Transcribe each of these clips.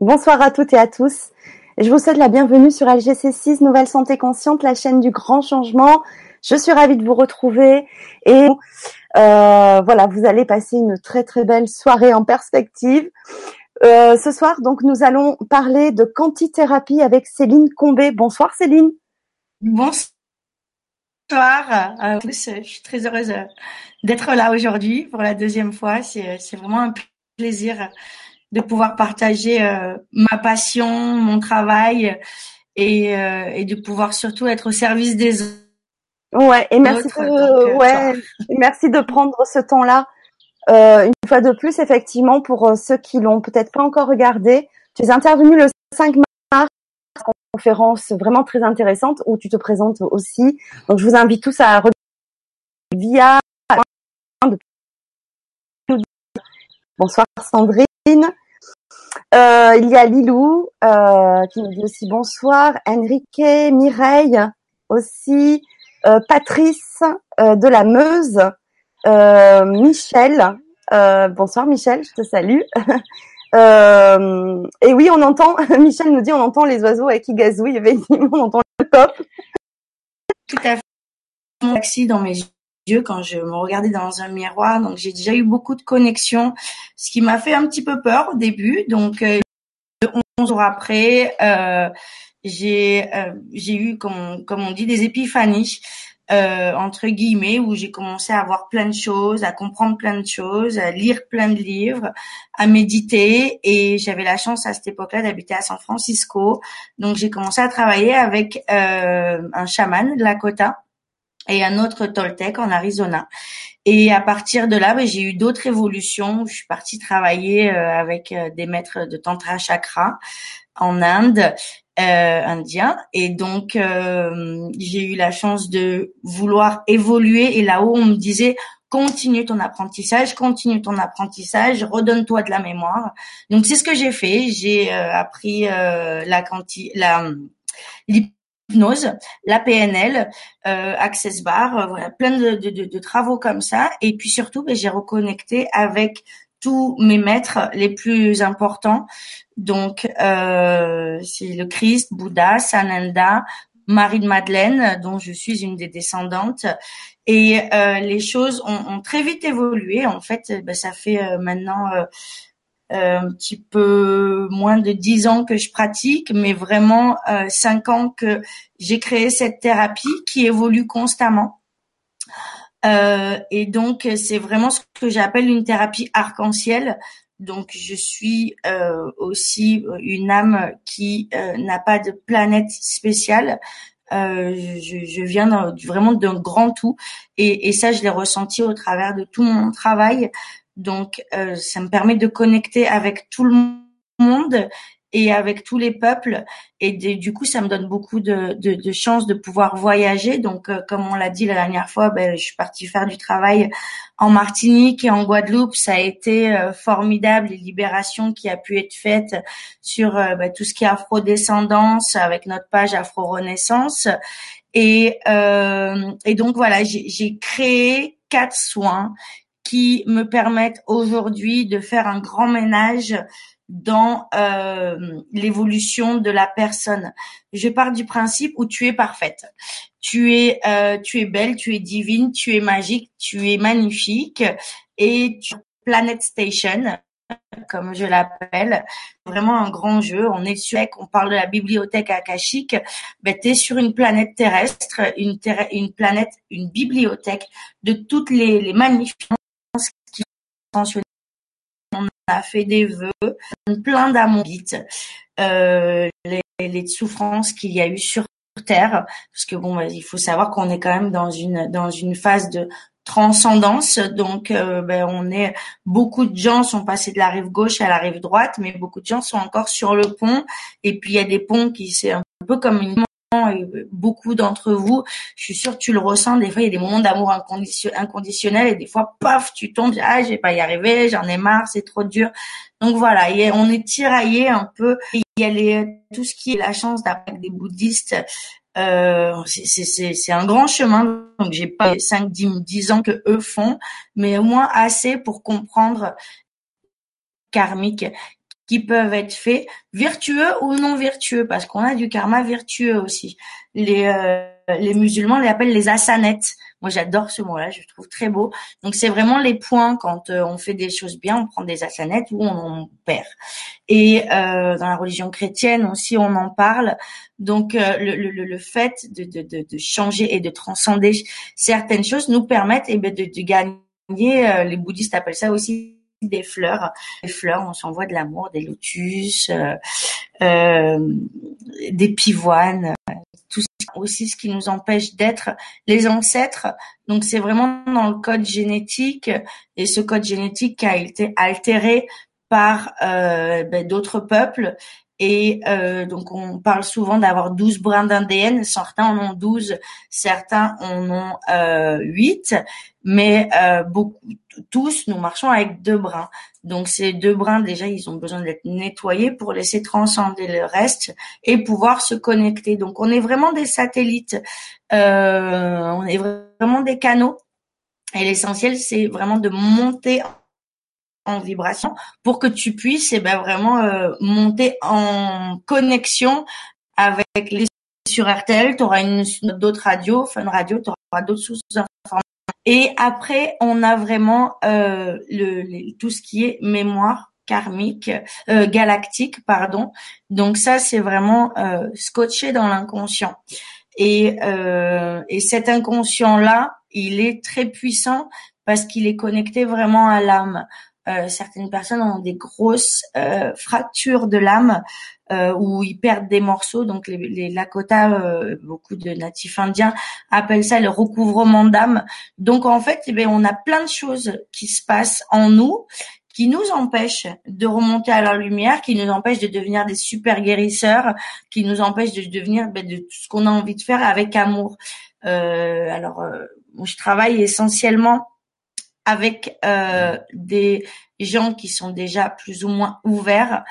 Bonsoir à toutes et à tous. Je vous souhaite la bienvenue sur LGC6 Nouvelle Santé Consciente, la chaîne du grand changement. Je suis ravie de vous retrouver et euh, voilà, vous allez passer une très très belle soirée en perspective. Euh, ce soir, donc, nous allons parler de quantithérapie avec Céline Combé. Bonsoir Céline. Bonsoir. Euh, je suis très heureuse d'être là aujourd'hui pour la deuxième fois. C'est vraiment un plaisir de pouvoir partager euh, ma passion, mon travail et, euh, et, de pouvoir surtout être au service des autres. Ouais, et merci, de, euh, ouais, merci de prendre ce temps-là. Euh, une fois de plus, effectivement, pour ceux qui l'ont peut-être pas encore regardé, tu es intervenu le 5 mars, conférence vraiment très intéressante où tu te présentes aussi. Donc, je vous invite tous à via. Bonsoir Sandrine. Euh, il y a Lilou euh, qui nous dit aussi bonsoir, Enrique, Mireille aussi, euh, Patrice de la Meuse, Michel. bonsoir Michel, je te salue. et oui, on entend, Michel nous dit, on entend les oiseaux qui gazouillent, effectivement, on entend le cop. Tout à fait. Taxi dans mes yeux quand je me regardais dans un miroir. Donc j'ai déjà eu beaucoup de connexions, ce qui m'a fait un petit peu peur au début. Donc euh, 11 jours après, euh, j'ai euh, j'ai eu comme comme on dit des épiphanies. Euh, entre guillemets où j'ai commencé à voir plein de choses, à comprendre plein de choses, à lire plein de livres, à méditer et j'avais la chance à cette époque-là d'habiter à San Francisco. Donc j'ai commencé à travailler avec euh, un chaman de Lakota et un autre Toltec en Arizona. Et à partir de là, ben, j'ai eu d'autres évolutions. Je suis partie travailler euh, avec euh, des maîtres de tantra chakra en Inde, indien. Et donc, euh, j'ai eu la chance de vouloir évoluer. Et là-haut, on me disait continue ton apprentissage, continue ton apprentissage, redonne-toi de la mémoire. Donc c'est ce que j'ai fait. J'ai appris la quanti la hypnose, la PNL, euh, Access Bar, euh, voilà, plein de, de, de, travaux comme ça. Et puis surtout, ben, j'ai reconnecté avec tous mes maîtres les plus importants. Donc, euh, c'est le Christ, Bouddha, Sananda, Marie de Madeleine, dont je suis une des descendantes. Et euh, les choses ont, ont, très vite évolué. En fait, ben, ça fait euh, maintenant euh, un petit peu moins de dix ans que je pratique, mais vraiment euh, cinq ans que j'ai créé cette thérapie qui évolue constamment. Euh, et donc c'est vraiment ce que j'appelle une thérapie arc-en-ciel. Donc je suis euh, aussi une âme qui euh, n'a pas de planète spéciale. Euh, je, viens vraiment d'un grand tout et, ça je l'ai ressenti au travers de tout mon travail donc, ça me permet de connecter avec tout le monde et avec tous les peuples. Et du coup, ça me donne beaucoup de, de, de chance de pouvoir voyager. Donc, euh, comme on l'a dit la dernière fois, ben, je suis partie faire du travail en Martinique et en Guadeloupe. Ça a été euh, formidable, les libérations qui a pu être faites sur ben, tout ce qui est afrodescendance avec notre page Afro-Renaissance. Et, et donc, voilà, j'ai créé quatre soins qui me permettent aujourd'hui de faire un grand ménage dans euh, l'évolution de la personne. Je pars du principe où tu es parfaite. Tu es, euh, tu es belle, tu es divine, tu es magique, tu es magnifique et tu Planet Station, comme je l'appelle, vraiment un grand jeu. On est sur, on parle de la bibliothèque akashique. Ben, tu es sur une planète terrestre, une, une planète, une bibliothèque de toutes les, les magnifiques on fait des vœux, plein d'amour, euh, les, les souffrances qu'il y a eu sur Terre, parce que bon, bah, il faut savoir qu'on est quand même dans une dans une phase de transcendance. Donc, euh, ben, on est beaucoup de gens sont passés de la rive gauche à la rive droite, mais beaucoup de gens sont encore sur le pont. Et puis il y a des ponts qui c'est un peu comme une beaucoup d'entre vous, je suis sûre que tu le ressens, des fois il y a des moments d'amour inconditionnel et des fois, paf, tu tombes, ah, je vais pas y arriver, j'en ai marre, c'est trop dur. Donc voilà, on est tiraillé un peu. Il y a les, tout ce qui est la chance d'avoir des bouddhistes Euh, c'est un grand chemin, donc j'ai pas 5 10, 10 ans que eux font, mais au moins assez pour comprendre karmique qui peuvent être faits vertueux ou non vertueux parce qu'on a du karma vertueux aussi. Les euh, les musulmans les appellent les asanettes. Moi, j'adore ce mot-là, je le trouve très beau. Donc, c'est vraiment les points quand euh, on fait des choses bien, on prend des asanettes ou on, perd. Et euh, dans la religion chrétienne aussi, on en parle. Donc, euh, le, le, le, fait de, de, de, de, changer et de transcender certaines choses nous permettent eh bien, de, de gagner. les bouddhistes appellent ça aussi des fleurs. Les fleurs, on s'envoie de l'amour, des lotus, euh, euh, des pivoines, tout aussi ce qui nous empêche d'être les ancêtres. Donc c'est vraiment dans le code génétique et ce code génétique a été altéré par euh, ben, d'autres peuples et euh, donc on parle souvent d'avoir 12 brins d'ADN, certains en ont 12, certains en ont euh, 8, mais euh, beaucoup, tous nous marchons avec deux brins. Donc ces deux brins déjà ils ont besoin d'être nettoyés pour laisser transcender le reste et pouvoir se connecter. Donc on est vraiment des satellites, euh, on est vraiment des canaux. Et l'essentiel c'est vraiment de monter en vibration pour que tu puisses eh ben vraiment euh, monter en connexion avec les sur RTL, tu auras une d'autres radios, Fun Radio, tu auras d'autres sources d'informations. Et après, on a vraiment euh, le, tout ce qui est mémoire karmique, euh, galactique, pardon. Donc ça, c'est vraiment euh, scotché dans l'inconscient. Et, euh, et cet inconscient-là, il est très puissant parce qu'il est connecté vraiment à l'âme. Euh, certaines personnes ont des grosses euh, fractures de l'âme euh, où ils perdent des morceaux. Donc les, les Lakota, euh, beaucoup de natifs indiens appellent ça le recouvrement d'âme. Donc en fait, eh on a plein de choses qui se passent en nous qui nous empêchent de remonter à la lumière, qui nous empêchent de devenir des super guérisseurs, qui nous empêchent de devenir ben, de tout ce qu'on a envie de faire avec amour. alors, je travaille essentiellement avec euh, des gens qui sont déjà plus ou moins ouverts.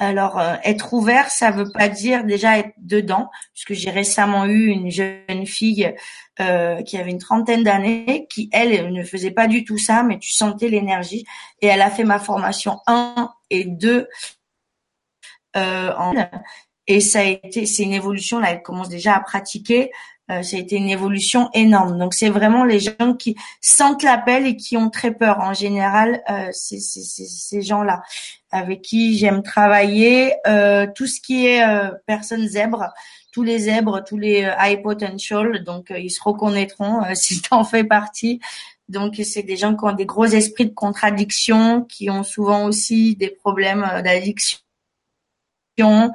Alors, euh, être ouvert, ça veut pas dire déjà être dedans, puisque j'ai récemment eu une jeune fille euh, qui avait une trentaine d'années, qui elle ne faisait pas du tout ça, mais tu sentais l'énergie, et elle a fait ma formation 1 et 2 euh, en et ça a été, c'est une évolution là, elle commence déjà à pratiquer. Euh, ça a été une évolution énorme. Donc c'est vraiment les gens qui sentent l'appel et qui ont très peur. En général, euh, c'est ces gens-là avec qui j'aime travailler. Euh, tout ce qui est euh, personnes zèbres, tous les zèbres, tous les euh, high potential, donc ils se reconnaîtront si tu en fais partie. Donc c'est des gens qui ont des gros esprits de contradiction, qui ont souvent aussi des problèmes d'addiction euh,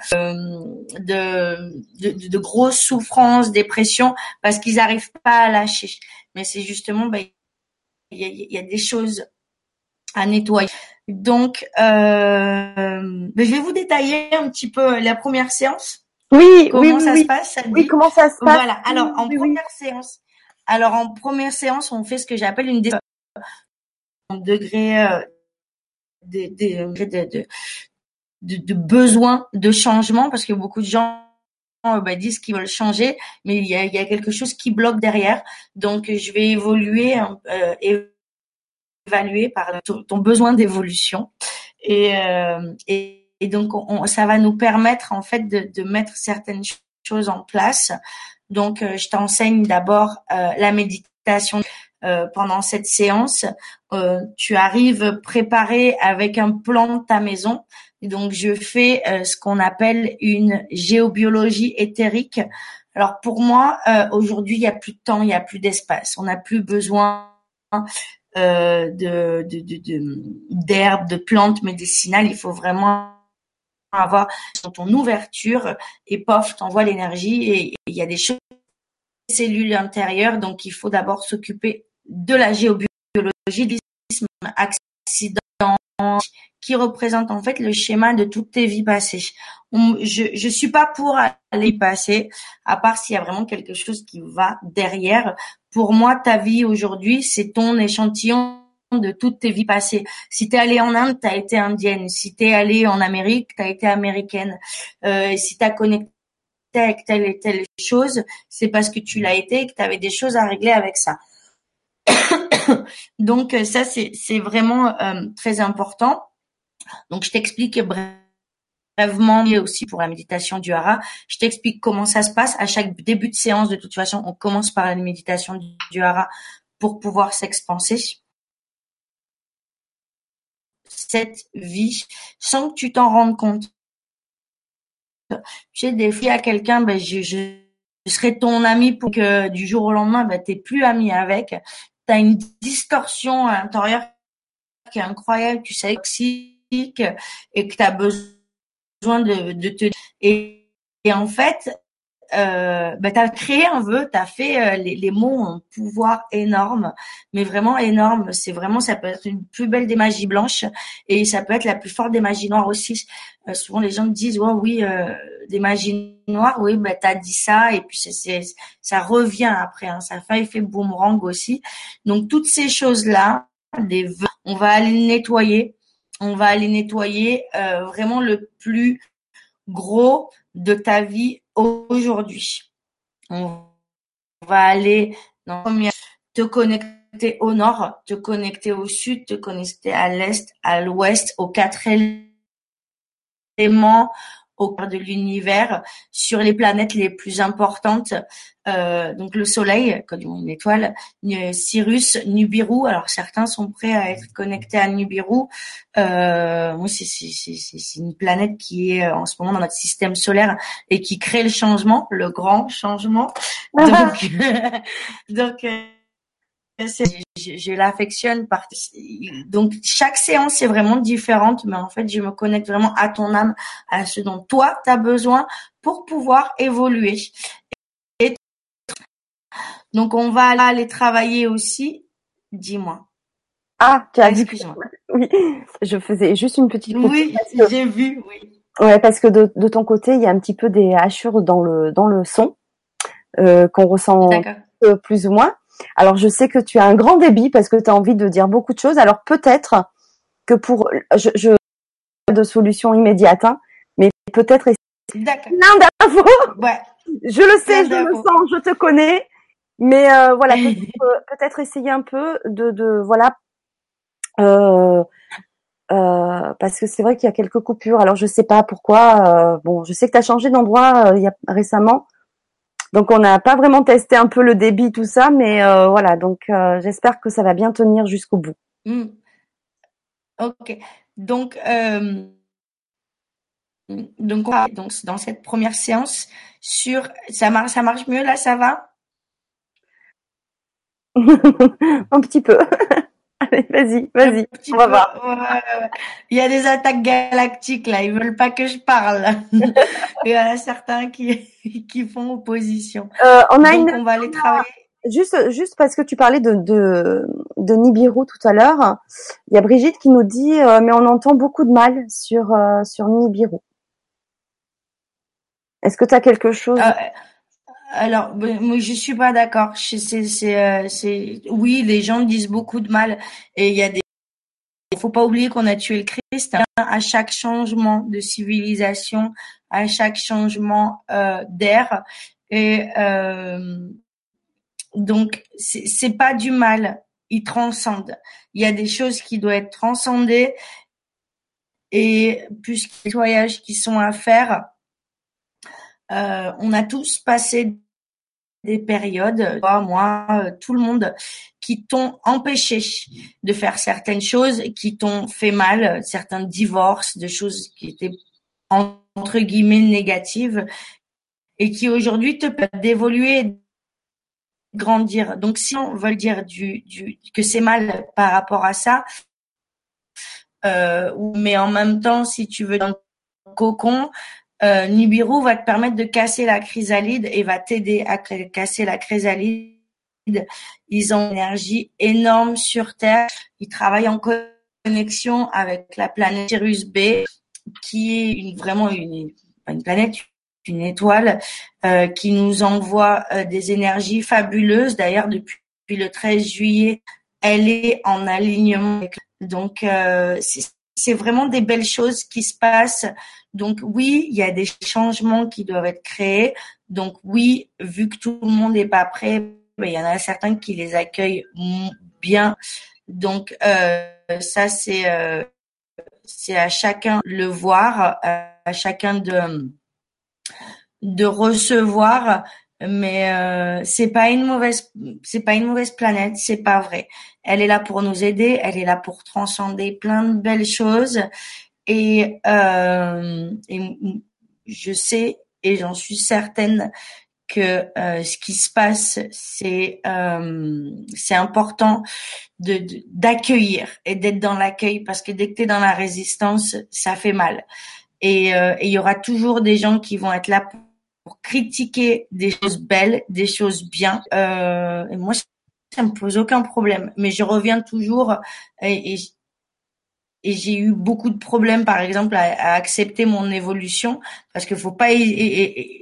de, de, grosses souffrances, dépression, parce qu'ils n'arrivent pas à lâcher. Mais c'est justement, bah, il y, a, des choses à nettoyer. Donc, euh, je vais vous détailler un petit peu la première séance. Oui, comment oui, ça se passe Oui, comment ça se passe? Voilà. Alors, en première séance, alors en première séance, on fait ce que j'appelle une degré euh, de, de, de, de besoin de changement parce que beaucoup de gens euh, bah, disent qu'ils veulent changer, mais il y a, il y a quelque chose qui bloque derrière. Donc, je vais évoluer, euh, évaluer par ton, besoin d'évolution. Et, euh, et, donc, on, ça va nous permettre en fait de, de mettre certaines choses en place. Donc, euh, je t'enseigne d'abord euh, la méditation pendant cette séance. tu arrives préparé avec un plan de ta maison donc, je fais euh, ce qu'on appelle une géobiologie éthérique. Alors, pour moi, euh, aujourd'hui, il n'y a plus de temps, il n'y a plus d'espace. On n'a plus besoin euh, de, d'herbes, de, plantes médicinales. Il faut vraiment avoir ton ouverture et pof, t'envoies l'énergie et il y a des choses cellules intérieures. Donc, il faut d'abord s'occuper de la géobiologie, accident, qui représente en fait le schéma de toutes tes vies passées. je je suis pas pour aller passer, à part s'il y a vraiment quelque chose qui va derrière. Pour moi, ta vie aujourd'hui, c'est ton échantillon de toutes tes vies passées. Si tu es allé en Inde, tu as été indienne. Si tu es allé en Amérique, tu as été américaine. Euh, si tu as connecté avec telle et telle chose, c'est parce que tu l'as été et que tu avais des choses à régler avec ça. Donc ça, c'est vraiment très important. Donc je t'explique brièvement et aussi pour la méditation du hara. Je t'explique comment ça se passe. À chaque début de séance, de toute façon, on commence par la méditation du hara pour pouvoir s'expanser cette vie sans que tu t'en rendes compte. Tu sais, des fois, à quelqu'un, ben, je, je, serai ton ami pour que du jour au lendemain, ben, t'es plus ami avec. Tu as une distorsion à qui est incroyable, tu sais, toxique, et que tu as besoin de, de te... Et, et en fait, euh, bah, tu as créé un vœu, tu as fait euh, les, les, mots ont un pouvoir énorme, mais vraiment énorme. C'est vraiment, ça peut être une plus belle des magies blanches et ça peut être la plus forte des magies noires aussi. Euh, souvent les gens me disent, oh, oui, euh, des magies noires, oui, bah, tu as dit ça et puis c'est, ça revient après, hein, ça fait effet boomerang aussi. Donc toutes ces choses-là, des vœux, on va aller nettoyer, on va aller nettoyer vraiment le plus gros de ta vie aujourd'hui. On va aller te connecter au nord, te connecter au sud, te connecter à l'est, à l'ouest, aux quatre éléments, au cœur de l'univers, sur les planètes les plus importantes, euh, donc le Soleil, comme une étoile, Cyrus, Nibiru. Alors certains sont prêts à être connectés à Nibiru. Euh, c'est une planète qui est euh, en ce moment dans notre système solaire et qui crée le changement, le grand changement. Donc, donc euh, je, l'affectionne donc chaque séance est vraiment différente mais en fait je me connecte vraiment à ton âme à ce dont toi tu as besoin pour pouvoir évoluer. Et donc on va aller travailler aussi. Dis-moi. Ah tu as excuse-moi. oui je faisais juste une petite oui j'ai vu oui. Ouais parce que de, de, ton côté il y a un petit peu des hachures dans le dans le son euh, qu'on ressent plus ou moins alors je sais que tu as un grand débit parce que tu as envie de dire beaucoup de choses. Alors peut-être que pour je, je de solution immédiate, hein, mais peut-être plein d'infos. Ouais. Je le sais, je le sens, je te connais, mais euh, voilà peut-être essayer un peu de, de voilà euh, euh, parce que c'est vrai qu'il y a quelques coupures. Alors je sais pas pourquoi. Euh, bon, je sais que tu as changé d'endroit euh, il y a récemment. Donc on n'a pas vraiment testé un peu le débit, tout ça, mais euh, voilà. Donc euh, j'espère que ça va bien tenir jusqu'au bout. Mmh. Ok. Donc euh, donc, donc dans cette première séance sur ça marche ça marche mieux là, ça va? Un petit peu. Vas-y, vas-y, on va voir. Il y a des attaques galactiques là, ils veulent pas que je parle. Il y en a certains qui qui font opposition. Euh, on a une. On va aller travailler. Juste, juste parce que tu parlais de, de, de Nibiru tout à l'heure, il y a Brigitte qui nous dit euh, mais on entend beaucoup de mal sur euh, sur Nibiru. Est-ce que tu as quelque chose? Alors, ben, moi, je suis pas d'accord. C'est, c'est, c'est, oui, les gens disent beaucoup de mal et il y a des. Il faut pas oublier qu'on a tué le Christ. Hein. À chaque changement de civilisation, à chaque changement euh, d'air, et euh, donc c'est, pas du mal. Il transcende. Il y a des choses qui doivent être transcendées et des voyages qui sont à faire, euh, on a tous passé des périodes, toi, moi, euh, tout le monde, qui t'ont empêché de faire certaines choses, qui t'ont fait mal, certains divorces, de choses qui étaient entre guillemets négatives, et qui aujourd'hui te permettent d'évoluer, grandir. Donc, si on veut dire du, du que c'est mal par rapport à ça, euh, mais en même temps, si tu veux dans le cocon, euh, Nibiru va te permettre de casser la chrysalide et va t'aider à casser la chrysalide. Ils ont une énergie énorme sur Terre. Ils travaillent en connexion avec la planète Sirius B, qui est vraiment une, planète, une étoile, euh, qui nous envoie euh, des énergies fabuleuses. D'ailleurs, depuis, le 13 juillet, elle est en alignement. Donc, euh, c'est c'est vraiment des belles choses qui se passent. Donc oui, il y a des changements qui doivent être créés. Donc oui, vu que tout le monde n'est pas prêt, il y en a certains qui les accueillent bien. Donc euh, ça c'est euh, c'est à chacun le voir, à chacun de de recevoir mais euh, c'est pas une mauvaise c'est pas une mauvaise planète c'est pas vrai elle est là pour nous aider elle est là pour transcender plein de belles choses et, euh, je sais et j'en suis certaine que euh, ce qui se passe c'est euh, c'est important de d'accueillir et d'être dans l'accueil parce que dès que tu es dans la résistance ça fait mal et euh, il y aura toujours des gens qui vont être là pour pour critiquer des choses belles, des choses bien. Euh, et moi, ça me pose aucun problème. Mais je reviens toujours et, et, j'ai eu beaucoup de problèmes, par exemple, à, accepter mon évolution parce qu'il faut pas. Et,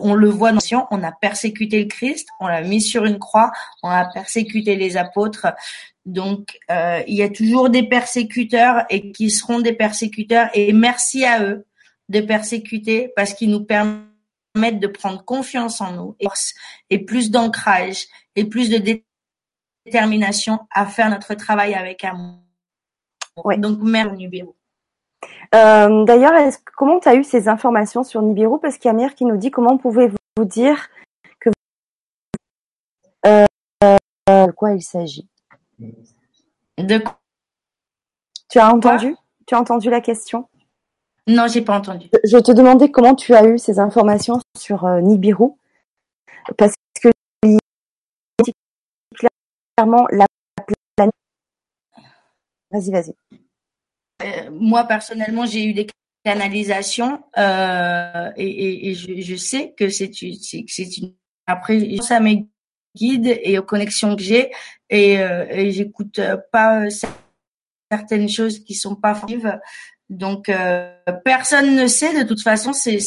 on le voit dans on a persécuté le Christ, on l'a mis sur une croix, on a persécuté les apôtres. Donc, euh, il y a toujours des persécuteurs et qui seront des persécuteurs. Et merci à eux de persécuter parce qu'ils nous permettent de prendre confiance en nous et, plus d'ancrage et plus de détermination à faire notre travail avec amour. Donc, mère Nibiru. Euh, D'ailleurs, comment tu as eu ces informations sur Nibiru? Parce qu'il y a Mère qui nous dit comment pouvez-vous dire que euh, de quoi il s'agit? De Tu as entendu? Tu as entendu la question? Non, j'ai pas entendu. Je te demandais comment tu as eu ces informations sur euh, Nibiru, parce la planète. Vas-y, vas-y. Euh, moi personnellement, j'ai eu des canalisations euh, et, je, sais que c'est une. Après, ça mes guides et aux connexions que j'ai et, euh, j'écoute pas certaines choses qui sont pas vives donc personne ne sait de toute façon. C'est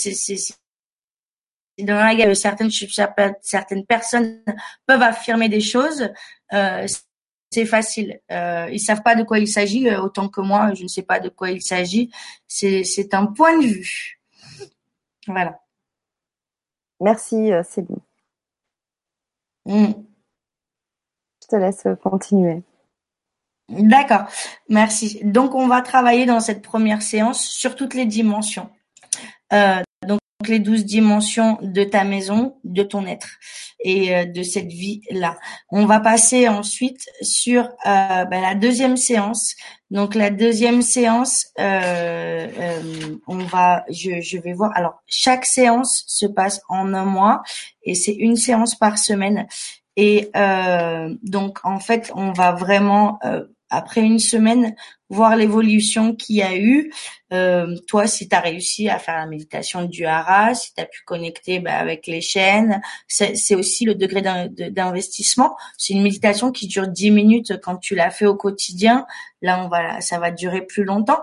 dans la certaines certaines personnes peuvent affirmer des choses. Euh, c'est facile. Euh, ils savent pas de quoi il s'agit euh, autant que moi. Je ne sais pas de quoi il s'agit. C'est un point de vue. Voilà. Merci Céline. Mm. Je te laisse continuer. D'accord, merci. Donc on va travailler dans cette première séance sur toutes les dimensions. Euh, les douze dimensions de ta maison, de ton être et euh, de cette vie-là. On va passer ensuite sur euh, ben, la deuxième séance. Donc la deuxième séance, on va, je vais voir. Alors chaque séance se passe en un mois et c'est une séance par semaine. Et donc en fait, on va vraiment après une semaine, voir l'évolution qu'il y a eu. Euh, toi, si tu as réussi à faire la méditation du hara, si tu as pu connecter bah, avec les chaînes, c'est aussi le degré d'investissement. C'est une méditation qui dure 10 minutes quand tu l'as fait au quotidien. Là, on va, ça va durer plus longtemps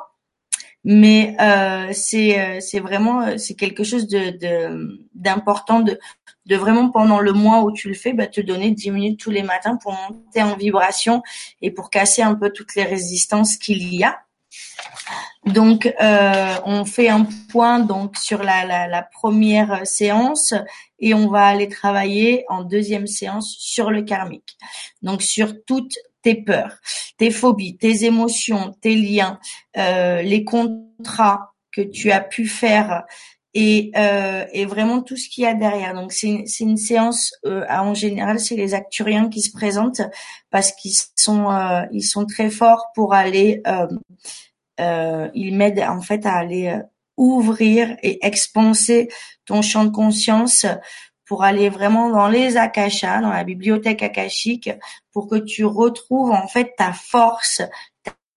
mais euh, c'est euh, vraiment euh, c'est quelque chose de d'important de, de, vraiment pendant le mois où tu le fais bah, te donner 10 minutes tous les matins pour monter en vibration et pour casser un peu toutes les résistances qu'il y a. Donc euh, on fait un point donc sur la, la, la première séance et on va aller travailler en deuxième séance sur le karmique. Donc sur toutes tes peurs, tes phobies, tes émotions, tes liens, euh, les contrats que tu as pu faire et, euh, et vraiment tout ce qu'il y a derrière. Donc c'est une, séance euh, en général c'est les acturiens qui se présentent parce qu'ils sont euh, ils sont très forts pour aller euh, euh, ils m'aident en fait à aller ouvrir et expanser ton champ de conscience pour aller vraiment dans les akashas, dans la bibliothèque akashique, pour que tu retrouves en fait ta force,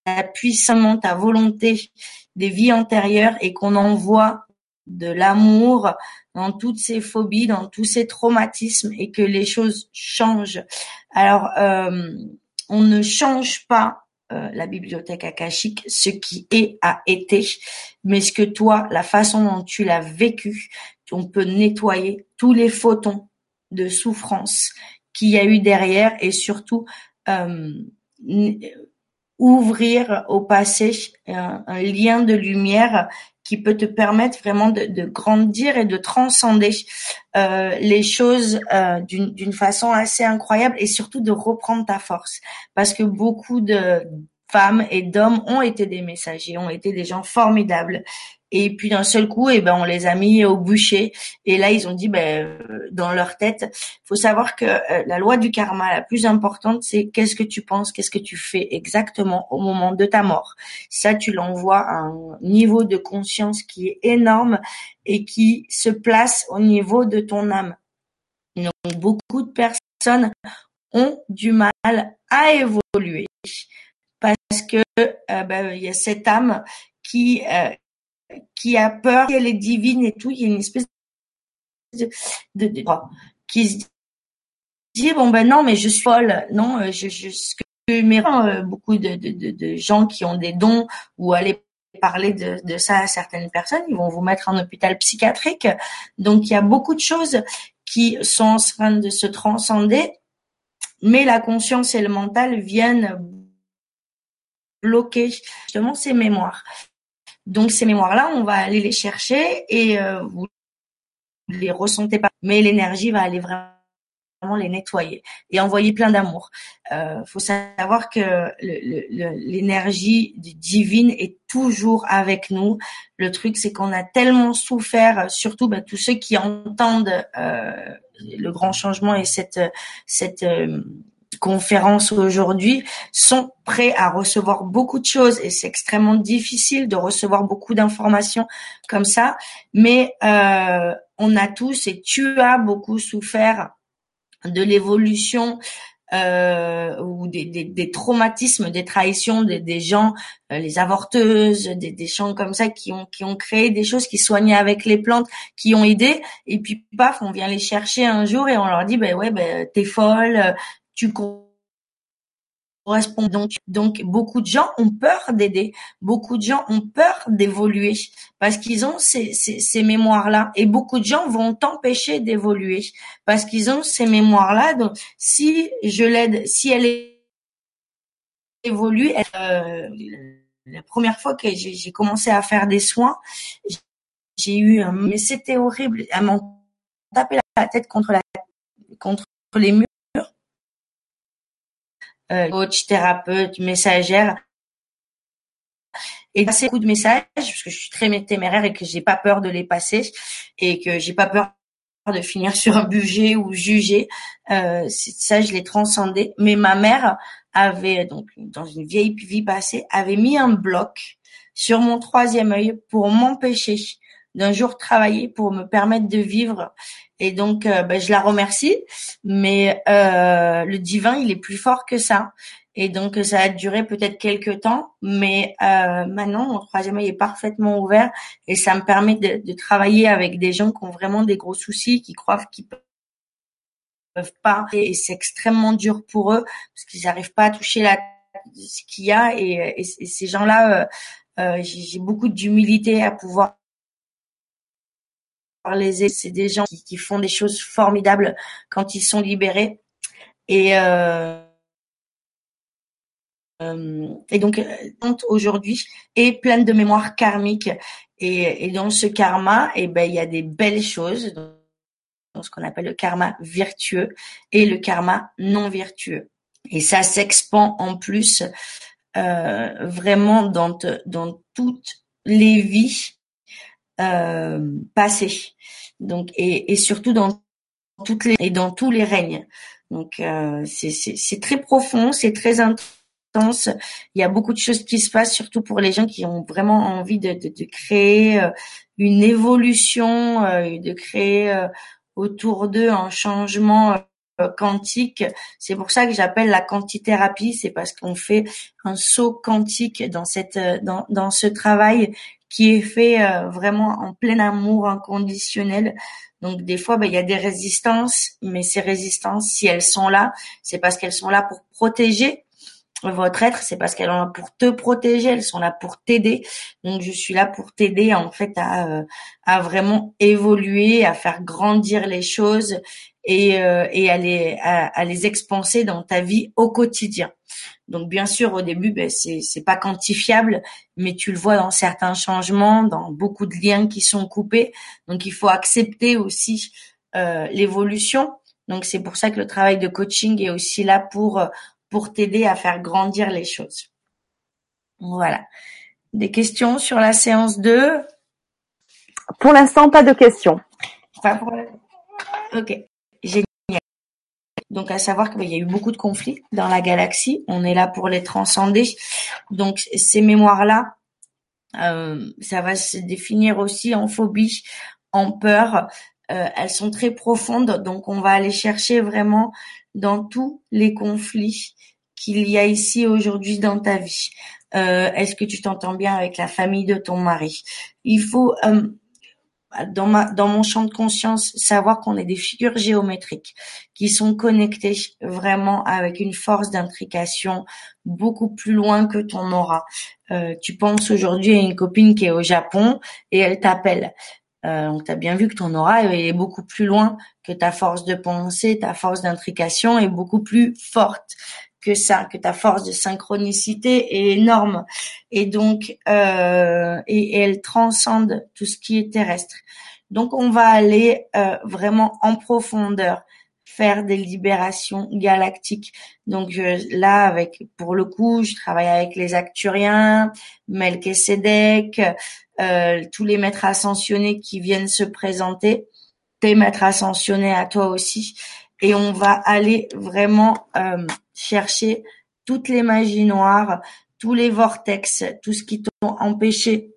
ta puissance, ta volonté des vies antérieures et qu'on envoie de l'amour dans toutes ces phobies, dans tous ces traumatismes et que les choses changent. Alors, euh, on ne change pas euh, la bibliothèque akashique, ce qui est a été, mais ce que toi, la façon dont tu l'as vécu, on peut nettoyer tous les photons de souffrance qu'il y a eu derrière et surtout euh, ouvrir au passé un, lien de lumière qui peut te permettre vraiment de, grandir et de transcender euh, les choses euh, d'une façon assez incroyable et surtout de reprendre ta force. Parce que beaucoup de femmes et d'hommes ont été des messagers, ont été des gens formidables et puis d'un seul coup, eh ben on les a mis au bûcher. Et là, ils ont dit, ben euh, dans leur tête, faut savoir que euh, la loi du karma la plus importante, c'est qu'est-ce que tu penses, qu'est-ce que tu fais exactement au moment de ta mort. Ça, tu l'envoies à un niveau de conscience qui est énorme et qui se place au niveau de ton âme. Donc beaucoup de personnes ont du mal à évoluer parce que euh, ben, il y a cette âme qui qui a peur, qu'elle est divine et tout, il y a une espèce de, de, qui se dit bon ben non mais je suis folle, non euh, je, je ce que euh, beaucoup de, de, de, gens qui ont des dons ou aller parler de, de ça à certaines personnes, ils vont vous mettre en hôpital psychiatrique. Donc il y a beaucoup de choses qui sont en train de se transcender, mais la conscience et le mental viennent bloquer justement ces mémoires. Donc ces mémoires-là, on va aller les chercher et euh, vous les ressentez pas, mais l'énergie va aller vraiment les nettoyer et envoyer plein d'amour. Euh, faut savoir que l'énergie divine est toujours avec nous. Le truc, c'est qu'on a tellement souffert, surtout bah, tous ceux qui entendent euh, le grand changement et cette conférences aujourd'hui sont prêts à recevoir beaucoup de choses et c'est extrêmement difficile de recevoir beaucoup d'informations comme ça. Mais euh, on a tous et tu as beaucoup souffert de l'évolution euh, ou des, des, des, traumatismes, des trahissions des, des gens, euh, les avorteuses, des, des gens comme ça qui ont qui ont créé des choses, qui soignaient avec les plantes, qui ont aidé, et puis paf, on vient les chercher un jour et on leur dit ben ouais ben t'es folle, tu corresponds. Donc donc beaucoup de gens ont peur d'aider. Beaucoup de gens ont peur d'évoluer parce qu'ils ont ces, ces, ces mémoires là et beaucoup de gens vont t'empêcher d'évoluer parce qu'ils ont ces mémoires là donc si je l'aide si elle évolue euh, la première fois que j'ai commencé à faire des soins j'ai eu mais c'était horrible. À m'en taper la tête contre la contre les murs coach, thérapeute, messagère. Et passer beaucoup de messages parce que je suis très téméraire et que j'ai pas peur de les passer et que j'ai pas peur de finir sur un budget ou juger. Euh, ça, je l'ai transcendé. Mais ma mère avait donc dans une vieille vie passée avait mis un bloc sur mon troisième œil pour m'empêcher d'un jour travailler pour me permettre de vivre et donc, euh, ben, je la remercie, mais euh, le divin, il est plus fort que ça. Et donc, ça a duré peut-être quelques temps, mais euh, maintenant, mon troisième œil est parfaitement ouvert et ça me permet de, travailler avec des gens qui ont vraiment des gros soucis, qui croient qu'ils peuvent pas. Et c'est extrêmement dur pour eux parce qu'ils n'arrivent pas à toucher la, ce qu'il y a. Et, ces gens-là, euh, j'ai beaucoup d'humilité à pouvoir c'est des gens qui, font des choses formidables quand ils sont libérés. Et euh, euh donc euh, aujourd'hui est pleine de mémoire karmique et, et dans ce karma et eh ben il y a des belles choses dans ce qu'on appelle le karma vertueux et le karma non vertueux. Et ça s'expand en plus euh, vraiment dans dans toutes les vies euh, passées donc et, et surtout dans toutes les et dans tous les règnes. Donc euh, c'est très profond, c'est très intense. Il y a beaucoup de choses qui se passent, surtout pour les gens qui ont vraiment envie de, de, de créer euh, une évolution, euh, de créer autour d'eux un changement quantique. C'est pour ça que j'appelle la quantithérapie, c'est parce qu'on fait un saut quantique dans cette dans, dans ce travail qui est fait euh, vraiment en plein amour inconditionnel. Donc des fois, ben, il y a des résistances, mais ces résistances, si elles sont là, c'est parce qu'elles sont là pour protéger votre être, c'est parce qu'elles sont là pour te protéger, elles sont là pour t'aider. Donc je suis là pour t'aider en fait à, euh, à vraiment évoluer, à faire grandir les choses et, euh, et à, les, à, à les expanser dans ta vie au quotidien. Donc bien sûr au début ben, c'est c'est pas quantifiable, mais tu le vois dans certains changements, dans beaucoup de liens qui sont coupés. Donc il faut accepter aussi euh, l'évolution. Donc c'est pour ça que le travail de coaching est aussi là pour pour t'aider à faire grandir les choses. Voilà. Des questions sur la séance 2 Pour l'instant, pas de questions. Pas pour... Ok. Donc à savoir qu'il y a eu beaucoup de conflits dans la galaxie. On est là pour les transcender. Donc ces mémoires-là, euh, ça va se définir aussi en phobie, en peur. Euh, elles sont très profondes, donc on va aller chercher vraiment dans tous les conflits qu'il y a ici aujourd'hui dans ta vie. Euh, est-ce que tu t'entends bien avec la famille de ton mari? Il faut dans ma dans mon champ de conscience savoir qu'on est des figures géométriques qui sont connectées vraiment avec une force d'intrication beaucoup plus loin que ton aura. Euh, tu penses aujourd'hui à une copine qui est au Japon et elle t'appelle. Euh, donc, tu bien vu que ton aura est beaucoup plus loin que ta force de pensée, ta force d'intrication est beaucoup plus forte que ça, que ta force de synchronicité est énorme et donc euh, et, elle transcende tout ce qui est terrestre. Donc on va aller euh, vraiment en profondeur faire des libérations galactiques. Donc là, avec pour le coup, je travaille avec les Acturiens, Melchizedek, euh, tous les maîtres ascensionnés qui viennent se présenter, tes maîtres ascensionnés à toi aussi, et on va aller vraiment euh, chercher toutes les magies noires, tous les vortex, tout ce qui t'ont empêché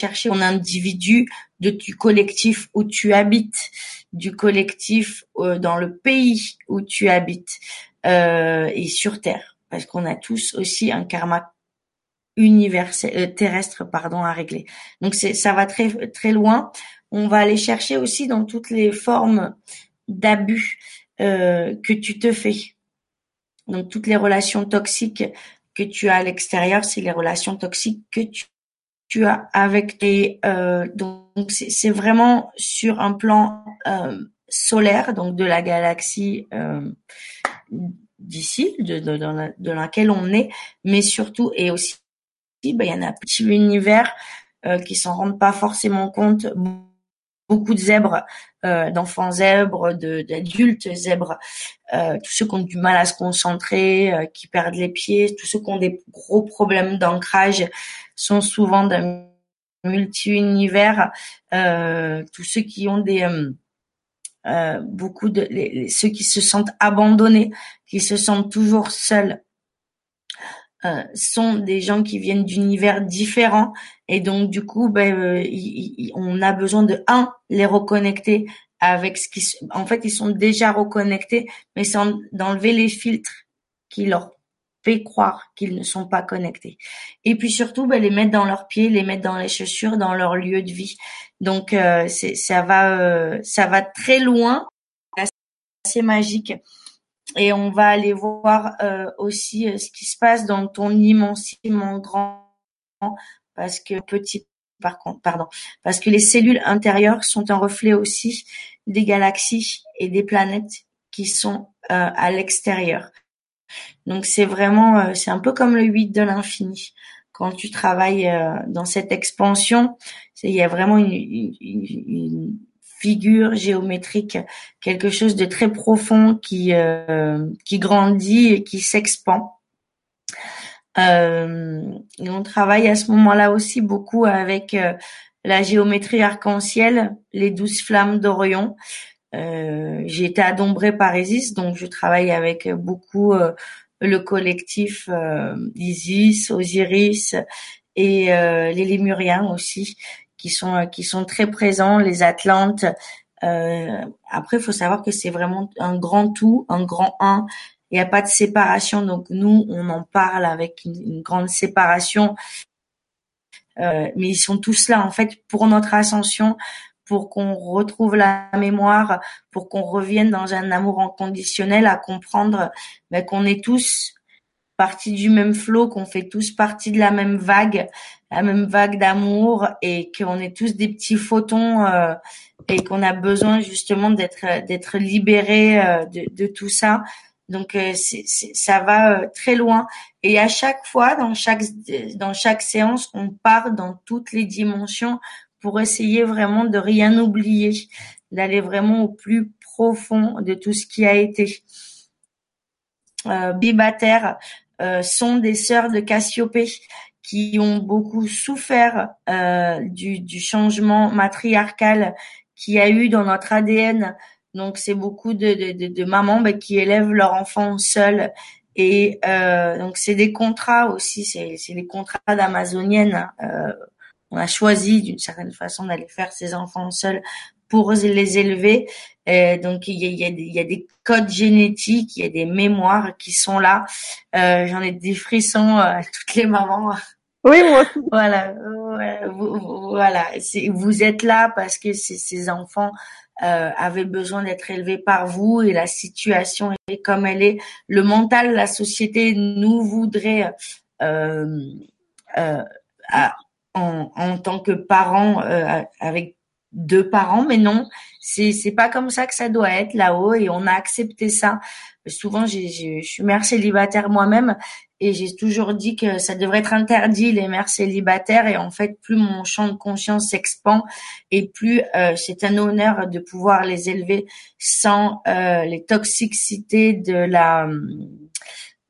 chercher ton individu du collectif où tu habites, du collectif euh, dans le pays où tu habites euh, et sur Terre, parce qu'on a tous aussi un karma universel euh, terrestre pardon à régler. Donc ça va très très loin. On va aller chercher aussi dans toutes les formes d'abus que tu te fais. Donc toutes les relations toxiques que tu as à l'extérieur, c'est les relations toxiques que tu, tu as avec tes. Euh, donc c'est vraiment sur un plan euh, solaire, donc de la galaxie euh, d'ici, de, de, de, laquelle on est, mais surtout et aussi, ben, il y en a petit univers euh, qui s'en rendent pas forcément compte beaucoup de zèbres, euh, d'enfants zèbres, d'adultes zèbres, euh, tous ceux qui ont du mal à se concentrer, euh, qui perdent les pieds, tous ceux qui ont des gros problèmes d'ancrage sont souvent d'un multi-univers. tous ceux qui ont des beaucoup de ceux qui se sentent abandonnés, qui se sentent toujours seuls, sont des gens qui viennent d'univers différents. Et donc du coup ben, euh, on a besoin de un les reconnecter avec ce qui en fait ils sont déjà reconnectés mais c'est d'enlever les filtres qui leur fait croire qu'ils ne sont pas connectés. Et puis surtout ben, les mettre dans leurs pieds les mettre dans les chaussures dans leur lieu de vie. Donc euh, ça va ça va très loin. C'est magique et on va aller voir euh, aussi euh, ce qui se passe dans ton immensément grand parce que petit par contre pardon parce que les cellules intérieures sont un reflet aussi des galaxies et des planètes qui sont euh, à l'extérieur. Donc c'est vraiment c'est un peu comme le 8 de l'infini. Quand tu travailles dans cette expansion, il y a vraiment une, une figure géométrique, quelque chose de très profond qui euh, qui grandit et qui s'expand. Euh, on travaille à ce moment-là aussi beaucoup avec euh, la géométrie arc-en-ciel, les douze flammes d'Orion. J'ai été adombrée par Isis, donc je travaille avec beaucoup le collectif Isis, Osiris et les Lémuriens aussi, qui sont euh, qui sont très présents, les Atlantes. Euh, après, il faut savoir que c'est vraiment un grand tout, un grand un. Il n'y a pas de séparation, donc nous, on en parle avec une, grande séparation. Euh, mais ils sont tous là, en fait, pour notre ascension, pour qu'on retrouve la mémoire, pour qu'on revienne dans un amour inconditionnel, à comprendre ben, qu'on est tous partie du même flot, qu'on fait tous partie de la même vague, la même vague d'amour et qu'on est tous des petits photons euh, et qu'on a besoin justement d'être d'être libérés euh, de, de, tout ça Donc ça va très loin. Et à chaque fois, dans chaque dans chaque séance, on part dans toutes les dimensions pour essayer vraiment de rien oublier, d'aller vraiment au plus profond de tout ce qui a été. Euh, Bibataire euh, sont des sœurs de Cassiopée qui ont beaucoup souffert euh, du, du, changement matriarcal qui a eu dans notre ADN. Donc c'est beaucoup de, de, de, mamans bah, qui élèvent leurs enfants seuls. Et euh, donc c'est des contrats aussi, c'est les contrats d'amazonienne. Euh, on a choisi d'une certaine façon d'aller faire ses enfants seuls pour les élever. Euh, donc il y a, y a des, y codes génétiques, il y a des mémoires qui sont là. Euh, J'en ai des frissons à toutes les mamans. Oui, moi Voilà, vous, voilà. Vous êtes là parce que ces enfants euh, avaient besoin d'être élevés par vous et la situation est comme elle est. Le mental, la société nous voudrait euh, euh, en, en, tant que parents euh, avec deux parents, mais non, c'est c'est pas comme ça que ça doit être là-haut et on a accepté ça. Souvent, je suis mère célibataire moi-même et j'ai toujours dit que ça devrait être interdit les mères célibataires et en fait, plus mon champ de conscience s'expand et plus euh, c'est un honneur de pouvoir les élever sans euh, les toxicités de la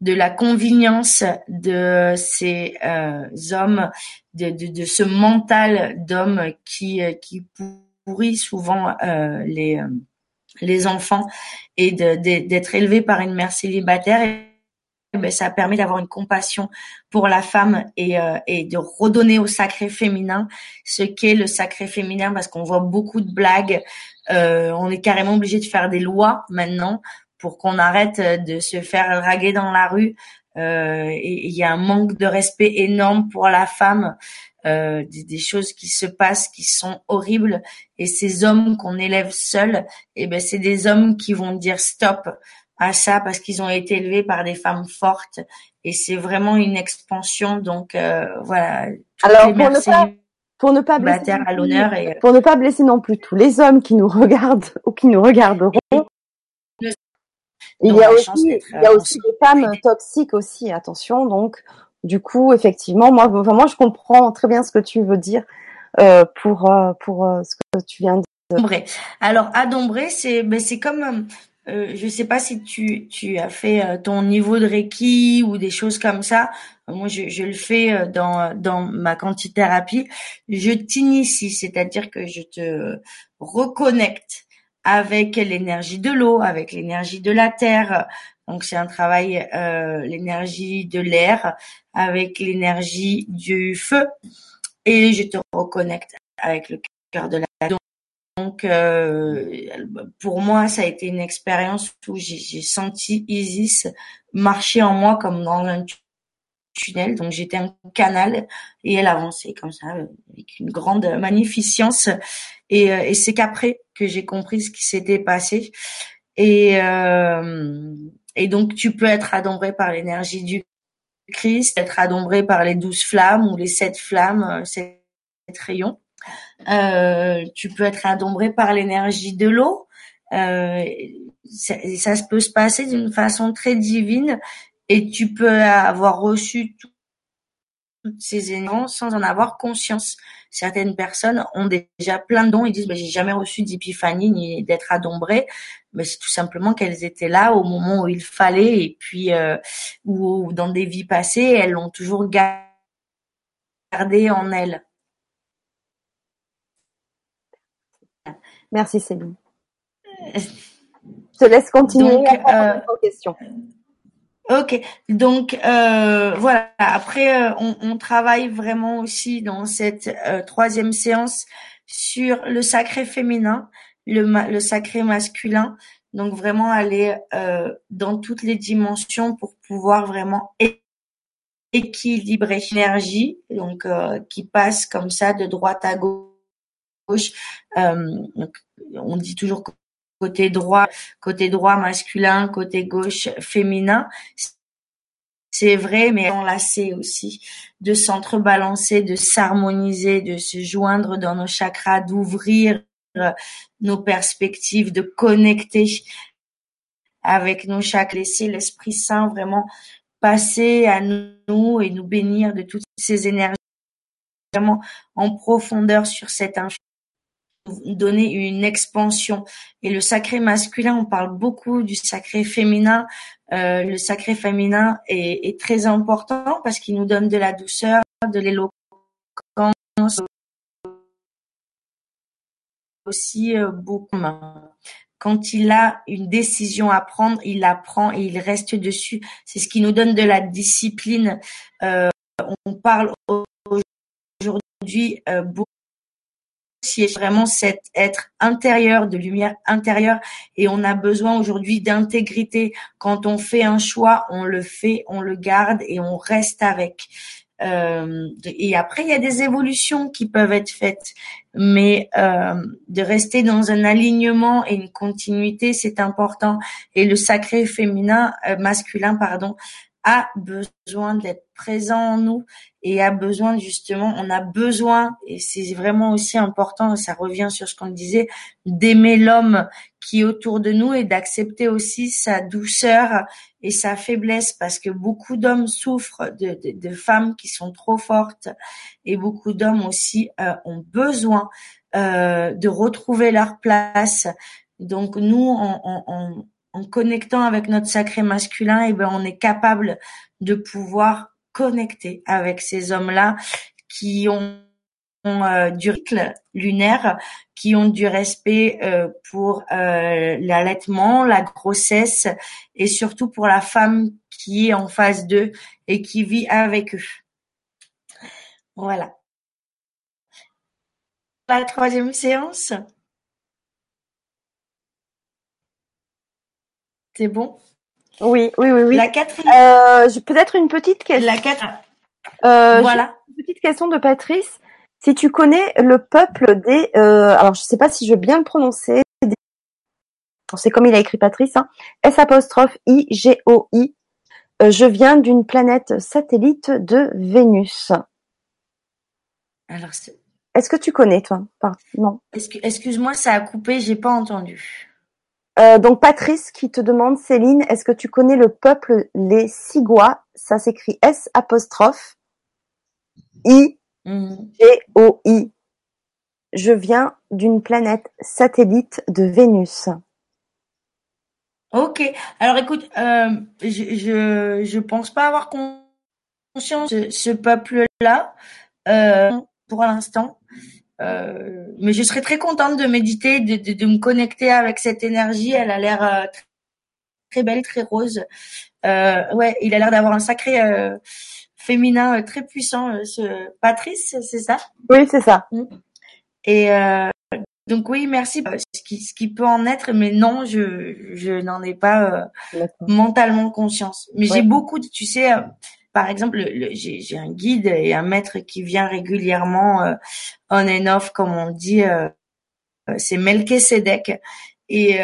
de la convenience de ces euh, hommes, de, de, de, ce mental d'hommes qui, euh, qui pourrit souvent euh, les, euh, les enfants et d'être élevé par une mère célibataire. Ben, ça permet d'avoir une compassion pour la femme et, euh, et de redonner au sacré féminin ce qu'est le sacré féminin parce qu'on voit beaucoup de blagues. Euh, on est carrément obligé de faire des lois maintenant pour qu'on arrête de se faire draguer dans la rue. Euh, il y a un manque de respect énorme pour la femme, des, choses qui se passent qui sont horribles. Et ces hommes qu'on élève seuls, eh ben c'est des hommes qui vont dire stop à ça parce qu'ils ont été élevés par des femmes fortes. Et c'est vraiment une expansion. Donc euh, voilà. Alors pour ne, pas, pour ne pas blesser à l'honneur et pour ne pas blesser non plus tous les hommes qui nous regardent ou qui nous regarderont. Il y a aussi, il y a aussi des femmes toxiques aussi, attention. Donc, du coup, effectivement, moi, moi, je comprends très bien ce que tu veux dire euh, pour euh, pour euh, ce que tu viens de dire. Alors, adombré, c'est ben, c'est comme euh, je sais pas si tu, tu as fait euh, ton niveau de Reiki ou des choses comme ça. Moi, je, je le fais dans, dans ma quantithérapie. Je t'initie, c'est-à-dire que je te reconnecte avec l'énergie de l'eau, avec l'énergie de la terre. Donc c'est un travail, euh, l'énergie de l'air, avec l'énergie du feu, et je te reconnecte avec le cœur de la. Donc euh, pour moi, ça a été une expérience où j'ai senti Isis marcher en moi comme dans un tunnel. Donc j'étais un canal et elle avançait comme ça avec une grande magnificence. Et, euh, et c'est qu'après que j'ai compris ce qui s'était passé. Et, euh, et donc tu peux être adombré par l'énergie du Christ, être adombré par les douze flammes ou les sept flammes, euh, sept rayons. Euh, tu peux être adombré par l'énergie de l'eau. Euh, ça, ça, peut se passer d'une façon très divine et tu peux avoir reçu tout, toutes ces énergies sans en avoir conscience. Certaines personnes ont déjà plein de dons, ils disent bah, j'ai jamais reçu d'épiphanie ni d'être adombré, mais c'est tout simplement qu'elles étaient là au moment où il fallait et puis euh, ou dans des vies passées, elles l'ont toujours gardé en elles. Merci Céline. Je te laisse continuer Donc, à euh, question. Ok, donc euh, voilà. Après, euh, on, on, travaille vraiment aussi dans cette euh, troisième séance sur le sacré féminin, le, le sacré masculin. Donc vraiment aller dans toutes les dimensions pour pouvoir vraiment équilibrer l'énergie, donc qui passe comme ça de droite à gauche. Donc, on dit toujours côté droit, côté droit masculin, côté gauche féminin. C'est vrai, mais enlacer aussi, de s'entrebalancer, de s'harmoniser, de se joindre dans nos chakras, d'ouvrir nos perspectives, de connecter avec nos chaque laisser l'Esprit Saint vraiment passer à nous et nous bénir de toutes ces énergies vraiment en profondeur sur cette donner une expansion. Et le sacré masculin, on parle beaucoup du sacré féminin. Euh, le sacré féminin est, est très important parce qu'il nous donne de la douceur, de l'éloquence, aussi euh, beaucoup. Quand il a une décision à prendre, il la prend et il reste dessus. C'est ce qui nous donne de la discipline. Euh, on parle aujourd'hui euh, beaucoup c'est vraiment cet être intérieur, de lumière intérieure, et on a besoin aujourd'hui d'intégrité. Quand on fait un choix, on le fait, on le garde et on reste avec. Euh, et après, il y a des évolutions qui peuvent être faites, mais euh, de rester dans un alignement et une continuité, c'est important. Et le sacré féminin, euh, masculin, pardon, a besoin d'être présent en nous et a besoin justement, on a besoin, et c'est vraiment aussi important, ça revient sur ce qu'on disait, d'aimer l'homme qui est autour de nous et d'accepter aussi sa douceur et sa faiblesse parce que beaucoup d'hommes souffrent de, de, femmes qui sont trop fortes et beaucoup d'hommes aussi euh, ont besoin euh, de retrouver leur place. Donc nous, en, en connectant avec notre sacré masculin, et eh ben on est capable de pouvoir connecter avec ces hommes-là qui ont euh, du rythme lunaire, qui ont du respect euh, pour euh, l'allaitement, la grossesse et surtout pour la femme qui est en face d'eux et qui vit avec eux. Voilà. La troisième séance? C'est bon? Oui, oui, oui, oui. La quatrième. Euh, peut-être une petite question. La quatre. Euh, voilà. Une petite question de Patrice. Si tu connais le peuple des, euh, alors je sais pas si je veux bien le prononcer. C'est comme il a écrit Patrice. Hein. S apostrophe I G O I. je viens d'une planète satellite de Vénus. Alors, est-ce que tu connais toi? Non. Excuse-moi, ça a coupé, j'ai pas entendu. Euh, donc Patrice qui te demande, Céline, est-ce que tu connais le peuple les Sigois? Ça s'écrit S apostrophe I G O I. Je viens d'une planète satellite de Vénus. Ok. Alors écoute, euh, je, je je pense pas avoir conscience de ce peuple-là euh, pour l'instant. Euh, mais je serais très contente de méditer, de, de, de, me connecter avec cette énergie. Elle a l'air euh, très belle, très rose. Euh, ouais, il a l'air d'avoir un sacré euh, féminin très puissant. ce Patrice, c'est ça? Oui, c'est ça. Mm. Et donc oui, merci. Ce qui, ce qui peut en être, mais non, je, je n'en ai pas mentalement conscience. Mais j'ai beaucoup, tu sais, par exemple, j'ai un guide et un maître qui vient régulièrement euh, on and off, comme on dit. Euh, euh, c'est Melchizedek. Et,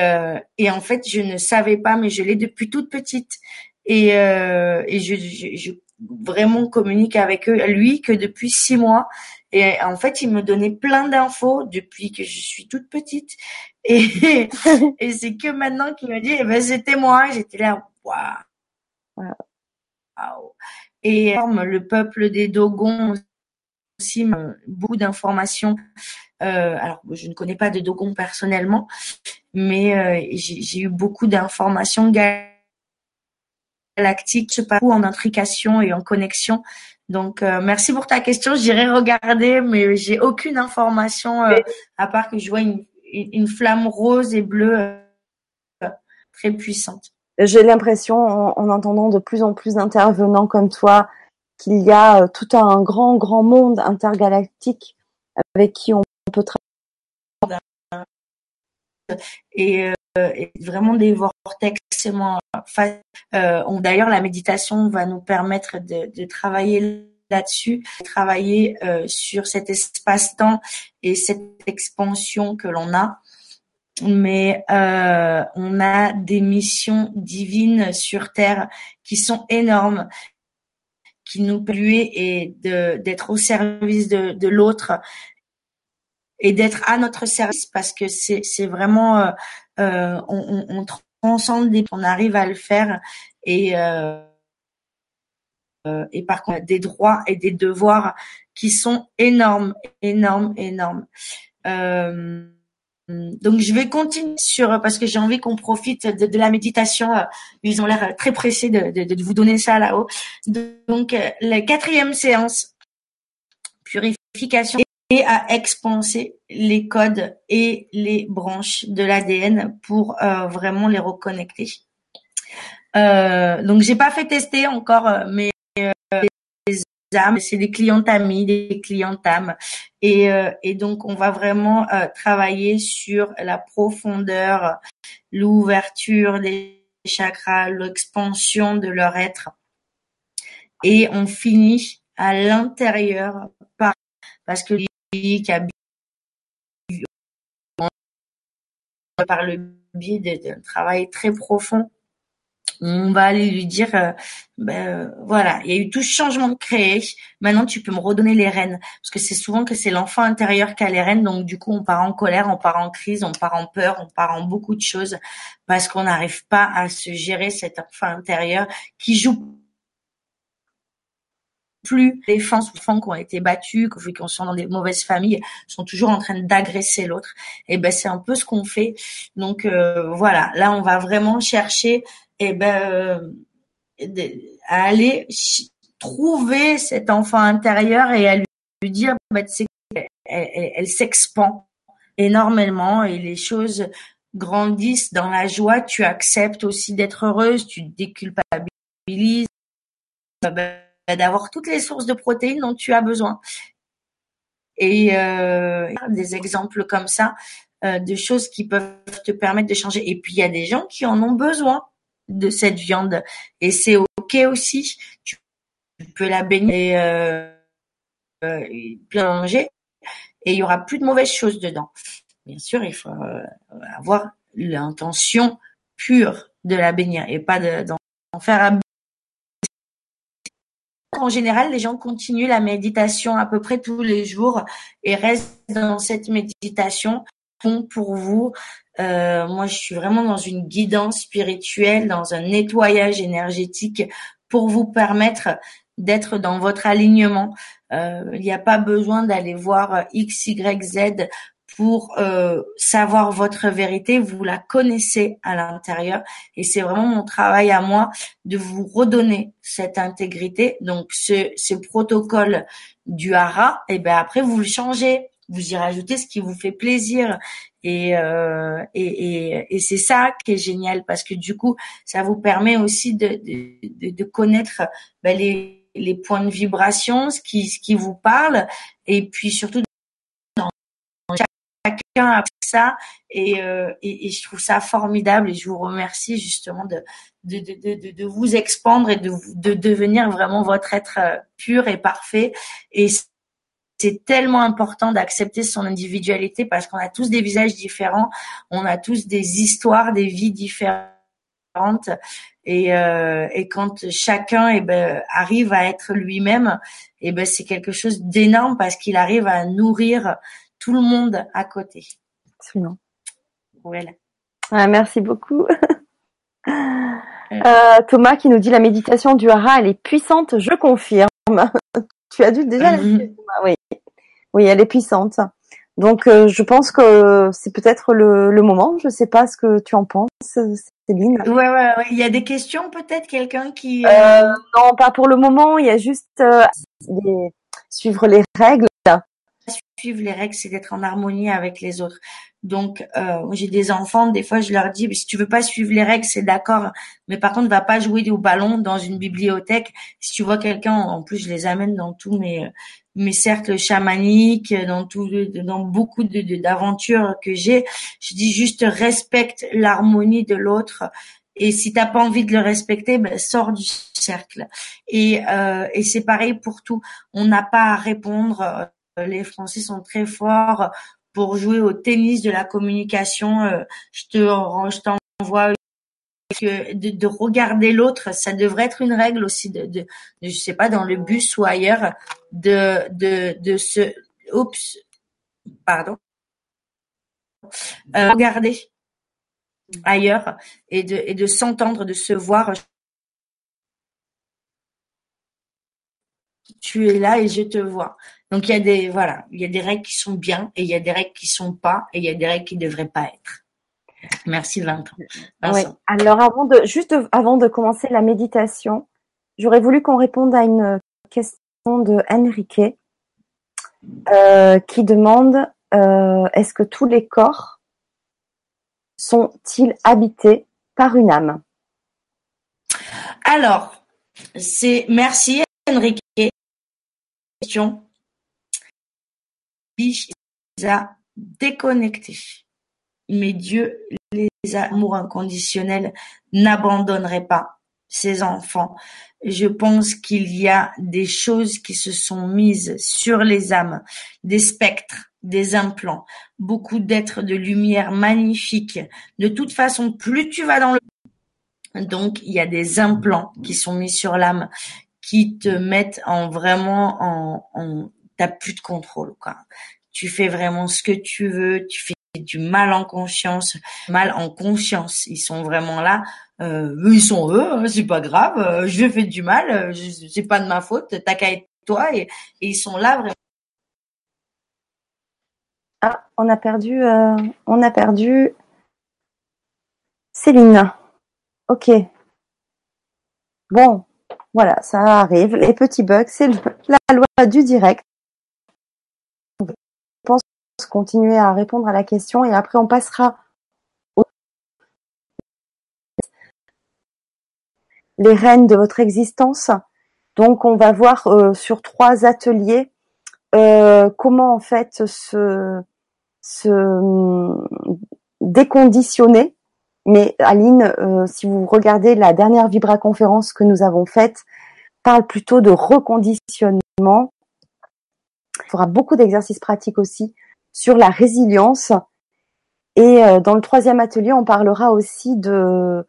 et en fait, je ne savais pas, mais je l'ai depuis toute petite. Et, et je, je, vraiment communique avec eux, lui que depuis six mois. Et en fait, il me donnait plein d'infos depuis que je suis toute petite. Et, et c'est que maintenant qu'il me dit, eh ben, c'était moi. J'étais là, waouh. Et le peuple des Dogons aussi, beaucoup d'informations. Euh, alors, je ne connais pas de Dogons personnellement, mais euh, j'ai eu beaucoup d'informations galactiques, pas en intrication et en connexion. Donc, euh, merci pour ta question. J'irai regarder, mais j'ai aucune information à part que je vois une flamme rose et bleue très puissante j'ai l'impression, en, entendant de plus en plus d'intervenants comme toi, qu'il y a euh, tout un grand, grand monde intergalactique avec qui on peut travailler. Et, euh, et vraiment des vortex. Euh, D'ailleurs, la méditation va nous permettre de, de travailler là-dessus, travailler euh, sur cet espace-temps et cette expansion que l'on a mais euh, on a des missions divines sur Terre qui sont énormes, qui nous polluent et d'être au service de, de l'autre et d'être à notre service parce que c'est vraiment euh, euh, on, on, transcende, on arrive à le faire et et par contre des droits et des devoirs qui sont énormes, énormes, énormes. Euh, donc je vais continuer sur parce que j'ai envie qu'on profite de, la méditation. Ils ont l'air très pressés de, vous donner ça là-haut. Donc la quatrième séance, purification et à expanser les codes et les branches de l'ADN pour euh, vraiment les reconnecter. Euh, donc j'ai pas fait tester encore, mais c'est des clientes amies, des clientes âmes. Et, euh, et donc, on va vraiment euh, travailler sur la profondeur, l'ouverture des chakras, l'expansion de leur être. Et on finit à l'intérieur par parce que par le biais d'un travail très profond on va aller lui dire euh, ben, euh, voilà il y a eu tout ce changement de créé maintenant tu peux me redonner les rênes parce que c'est souvent que c'est l'enfant intérieur qui a les rênes donc du coup on part en colère on part en crise on part en peur on part en beaucoup de choses parce qu'on n'arrive pas à se gérer cet enfant intérieur qui joue plus les enfants souvent qui ont été battus, qui sont dans des mauvaises familles, sont toujours en train d'agresser l'autre. Et ben c'est un peu ce qu'on fait. Donc euh, voilà, là on va vraiment chercher et ben euh, à aller trouver cet enfant intérieur et à lui dire bah, elle, s'expand énormément et les choses grandissent dans la joie. Tu acceptes aussi d'être heureuse, tu déculpabilises, bah, d'avoir toutes les sources de protéines dont tu as besoin. Et euh, des exemples comme ça euh, de choses qui peuvent te permettre de changer. Et puis il y a des gens qui en ont besoin de cette viande et c'est ok aussi. Tu peux la baigner, euh, euh, manger et il y aura plus de mauvaises choses dedans. Bien sûr, il faut euh, avoir l'intention pure de la baigner et pas d'en faire en général, les gens continuent la méditation à peu près tous les jours et restent dans cette méditation pour vous euh, moi, je suis vraiment dans une guidance spirituelle, dans un nettoyage énergétique pour vous permettre d'être dans votre alignement. Euh, il n'y a pas besoin d'aller voir X, Y, Z pour euh, savoir votre vérité. Vous la connaissez à l'intérieur et c'est vraiment mon travail à moi de vous redonner cette intégrité. Donc, ce, ce protocole du hara, et eh ben après vous le changez vous y rajoutez ce qui vous fait plaisir et euh, et, et, et c'est ça qui est génial parce que du coup ça vous permet aussi de de, de connaître ben, les les points de vibration ce qui ce qui vous parle et puis surtout chacun a ça et, euh, et, et je trouve ça formidable et je vous remercie justement de de, de, de, de vous expandre et de, de devenir vraiment votre être euh, pur et parfait et c'est tellement important d'accepter son individualité parce qu'on a tous des visages différents, on a tous des histoires, des vies différentes. Et, euh, et quand chacun eh ben, arrive à être lui-même, eh ben, c'est quelque chose d'énorme parce qu'il arrive à nourrir tout le monde à côté. Absolument. Voilà. merci beaucoup. Euh, Thomas qui nous dit la méditation du hara, elle est puissante, je confirme. tu as dûu déjà la mhm. Oui, oui, elle est puissante. Donc, euh, je pense que c'est peut-être le, le, moment. Je sais pas ce que tu en penses, Céline. Ouais, ouais, ouais. Il y a des questions, peut-être quelqu'un qui. Euh... Euh, non, pas pour le moment. Il y a juste euh, suivre les règles. Suivre les règles, c'est d'être en harmonie avec les autres. Donc, euh, j'ai des enfants, des fois, je leur dis, si tu veux pas suivre les règles, c'est d'accord, mais par contre, va pas jouer au ballon dans une bibliothèque. Si tu vois quelqu'un, en plus, je les amène dans tous mes mes cercles chamaniques, dans tout, dans beaucoup de d'aventures que j'ai. Je dis juste respecte l'harmonie de l'autre. Et si t'as pas envie de le respecter, ben sors du cercle. Et, euh, et c'est pareil pour tout. On n'a pas à répondre. Les Français sont très forts pour jouer au tennis de la communication. Euh, je te, je t'envoie de, de regarder l'autre, ça devrait être une règle aussi de, de, je sais pas, dans le bus ou ailleurs, de, de, de se, oups, pardon, euh, regarder ailleurs et de, et de s'entendre, de se voir. Tu es là et je te vois. Donc il y a des voilà, il y a des règles qui sont bien et il y a des règles qui sont pas et il y a des règles qui devraient pas être. Merci Vincent. Alors avant de juste avant de commencer la méditation, j'aurais voulu qu'on réponde à une question de Enrique euh, qui demande euh, est-ce que tous les corps sont-ils habités par une âme? Alors, c'est merci Enrique. Question. Déconnectés. Mais Dieu, les amours inconditionnels, n'abandonnerait pas ses enfants. Je pense qu'il y a des choses qui se sont mises sur les âmes, des spectres, des implants, beaucoup d'êtres de lumière magnifiques. De toute façon, plus tu vas dans le donc il y a des implants qui sont mis sur l'âme qui te mettent en vraiment en, en t'as plus de contrôle quoi. Tu fais vraiment ce que tu veux, tu fais du mal en conscience, mal en conscience. Ils sont vraiment là. Euh, ils sont eux, hein, c'est pas grave. Euh, je fais du mal, euh, c'est pas de ma faute. T'as qu'à être toi et, ils sont là vraiment. Ah, on a perdu, euh, on a perdu Céline. Ok. Bon, voilà, ça arrive. Les petits bugs, c'est la loi du direct. Continuer à répondre à la question et après on passera aux les rênes de votre existence. Donc on va voir euh, sur trois ateliers euh, comment en fait se, se hum, déconditionner. Mais Aline, euh, si vous regardez la dernière Vibra conférence que nous avons faite, parle plutôt de reconditionnement. Il faudra beaucoup d'exercices pratiques aussi sur la résilience. Et euh, dans le troisième atelier, on parlera aussi de,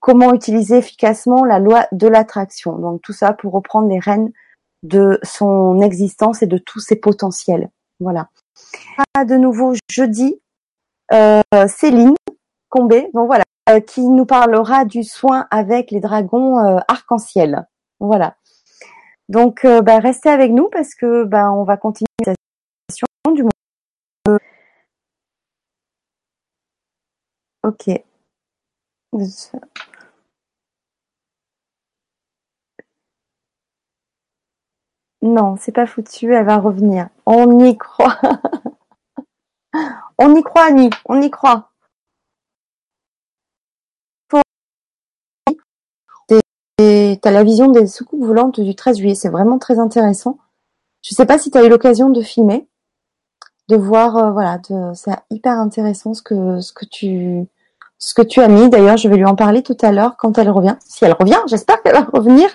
comment utiliser efficacement la loi de l'attraction. Donc tout ça pour reprendre les rênes de son existence et de tous ses potentiels. Voilà. De nouveau jeudi, euh, Céline Combé, donc voilà, euh, qui nous parlera du soin avec les dragons arc-en-ciel. Voilà. Donc, bah, restez avec nous parce que bah, on va continuer moment. Ok. Non, c'est pas foutu, elle va revenir. On y croit. on y croit, Annie, on y croit. Tu as la vision des soucoupes volantes du 13 juillet, c'est vraiment très intéressant. Je sais pas si tu as eu l'occasion de filmer, de voir, euh, voilà, c'est hyper intéressant ce que, ce que tu, ce que tu as mis. D'ailleurs, je vais lui en parler tout à l'heure quand elle revient. Si elle revient, j'espère qu'elle va revenir.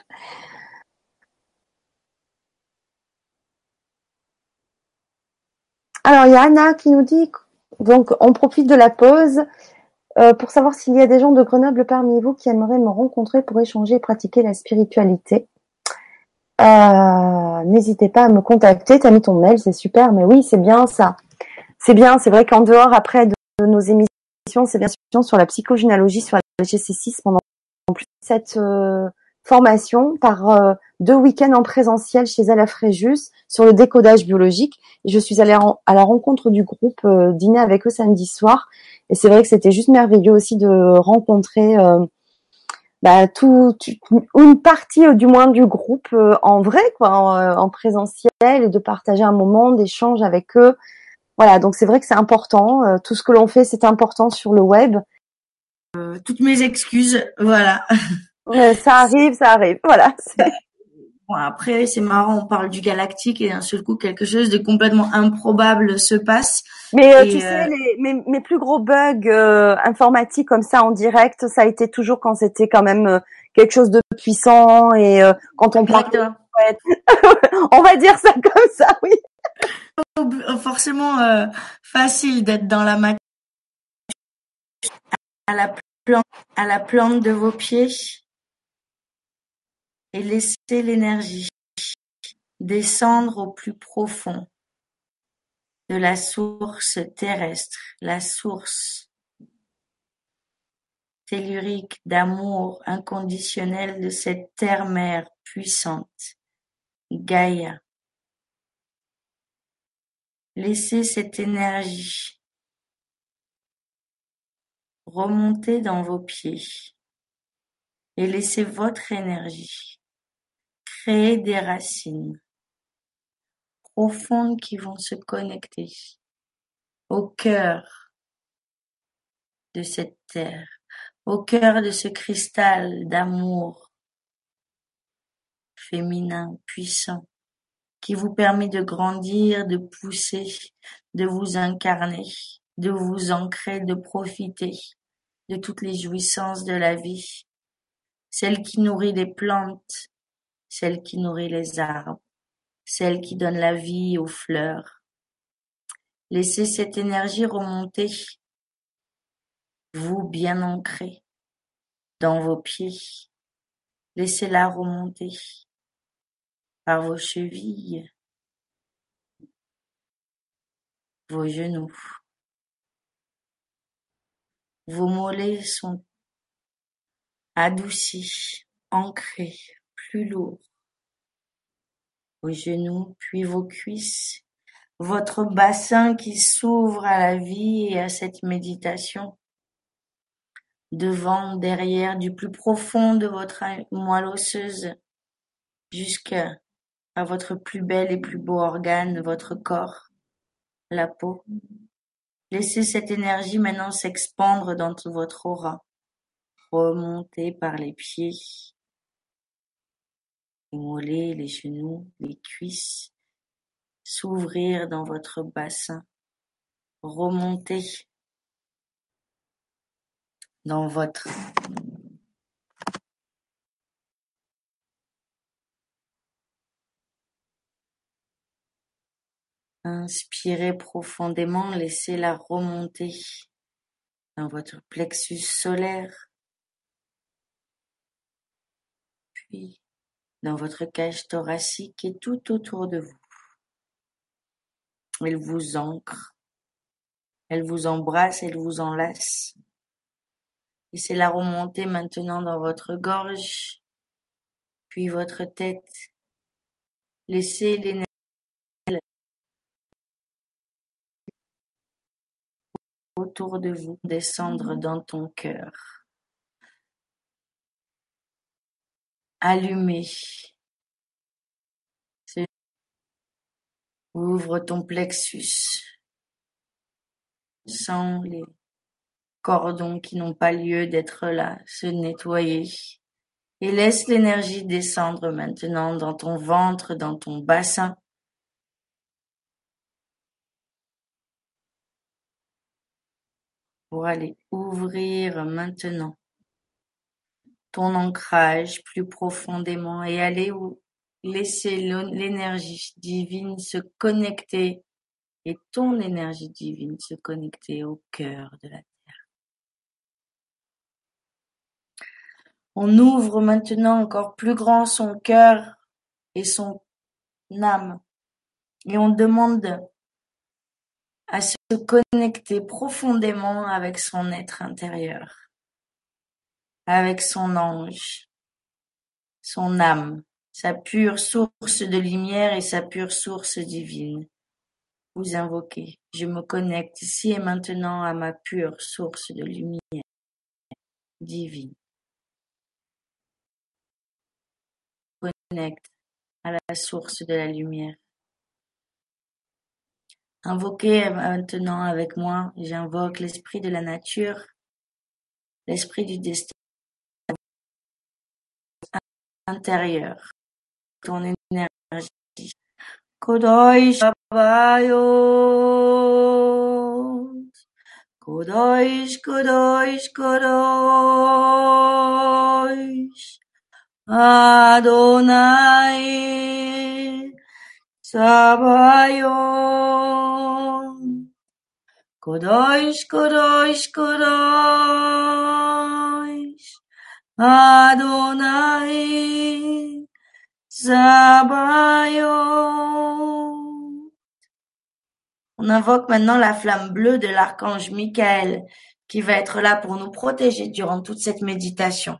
Alors, il y a Anna qui nous dit, donc on profite de la pause euh, pour savoir s'il y a des gens de Grenoble parmi vous qui aimeraient me rencontrer pour échanger et pratiquer la spiritualité. Euh, N'hésitez pas à me contacter. T'as mis ton mail, c'est super. Mais oui, c'est bien ça. C'est bien. C'est vrai qu'en dehors, après de, nos émissions, c'est bien sûr sur la psychogénéalogie, sur la GC6 pendant plus cette euh, formation par euh, deux week-ends en présentiel chez Ala Fréjus sur le décodage biologique. Je suis allée à la rencontre du groupe, euh, dîner avec eux samedi soir. Et c'est vrai que c'était juste merveilleux aussi de rencontrer bah, tout, une partie du moins du groupe en vrai, quoi, en, en, présentiel, et de partager un moment d'échange avec eux. Voilà, donc c'est vrai que c'est important. tout ce que l'on fait, c'est important sur le web. toutes mes excuses, voilà. ça arrive, ça arrive. Voilà. Après, c'est marrant, on parle du galactique et d'un seul coup, quelque chose de complètement improbable se passe. Mais euh, tu sais, euh, les, mes, mes, plus gros bugs euh, informatiques comme ça en direct, ça a été toujours quand c'était quand même quelque chose de puissant et quand on parle. on va dire ça comme ça, oui. Forcément facile d'être dans la matière à la plante, à la plante de vos pieds et laisser l'énergie descendre au plus profond de la source terrestre, la source tellurique d'amour inconditionnel de cette terre-mère puissante, Gaïa. Laissez cette énergie remonter dans vos pieds et laissez votre énergie créer des racines profondes qui vont se connecter au cœur de cette terre, au cœur de ce cristal d'amour féminin puissant qui vous permet de grandir, de pousser, de vous incarner, de vous ancrer, de profiter de toutes les jouissances de la vie, celle qui nourrit les plantes, celle qui nourrit les arbres, celle qui donne la vie aux fleurs. Laissez cette énergie remonter, vous bien ancré dans vos pieds. Laissez-la remonter par vos chevilles, vos genoux. Vos mollets sont adoucis, ancrés, plus lourds. Vos genoux, puis vos cuisses, votre bassin qui s'ouvre à la vie et à cette méditation. Devant, derrière, du plus profond de votre moelle osseuse jusqu'à votre plus bel et plus beau organe, votre corps, la peau. Laissez cette énergie maintenant s'expandre dans votre aura. Remontez par les pieds, les les genoux, les cuisses, s'ouvrir dans votre bassin, remonter dans votre Inspirez profondément, laissez-la remonter dans votre plexus solaire, puis dans votre cage thoracique et tout autour de vous. Elle vous ancre, elle vous embrasse, elle vous enlace. Laissez-la remonter maintenant dans votre gorge, puis votre tête. Laissez l'énergie autour de vous descendre dans ton cœur. Allumer. Ouvre ton plexus sans les cordons qui n'ont pas lieu d'être là, se nettoyer. Et laisse l'énergie descendre maintenant dans ton ventre, dans ton bassin. pour aller ouvrir maintenant ton ancrage plus profondément et aller laisser l'énergie divine se connecter et ton énergie divine se connecter au cœur de la terre. On ouvre maintenant encore plus grand son cœur et son âme et on demande à se connecter profondément avec son être intérieur, avec son ange, son âme, sa pure source de lumière et sa pure source divine. Vous invoquez, je me connecte ici et maintenant à ma pure source de lumière divine. Connecte à la source de la lumière Invoquez maintenant avec moi, j'invoque l'esprit de la nature, l'esprit du destin intérieur, ton énergie. Kodoi Shabayot, Kodoi, Kodoi, Kodoi, Adonai, Sabayon. Kodosh, Kodosh, Kodosh. Adonai. Sabayon. On invoque maintenant la flamme bleue de l'archange Michael qui va être là pour nous protéger durant toute cette méditation.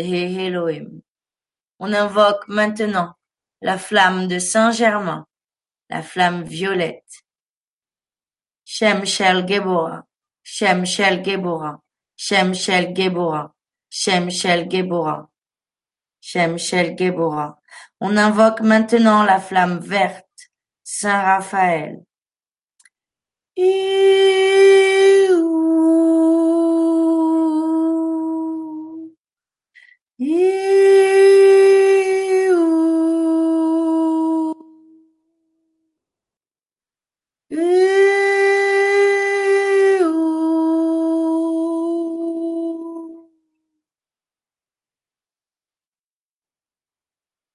He. On invoque maintenant la flamme de Saint-Germain, la flamme violette. Shem Shel Gebora, Shem Shel Gebora. On invoque maintenant la flamme verte, Saint Raphaël.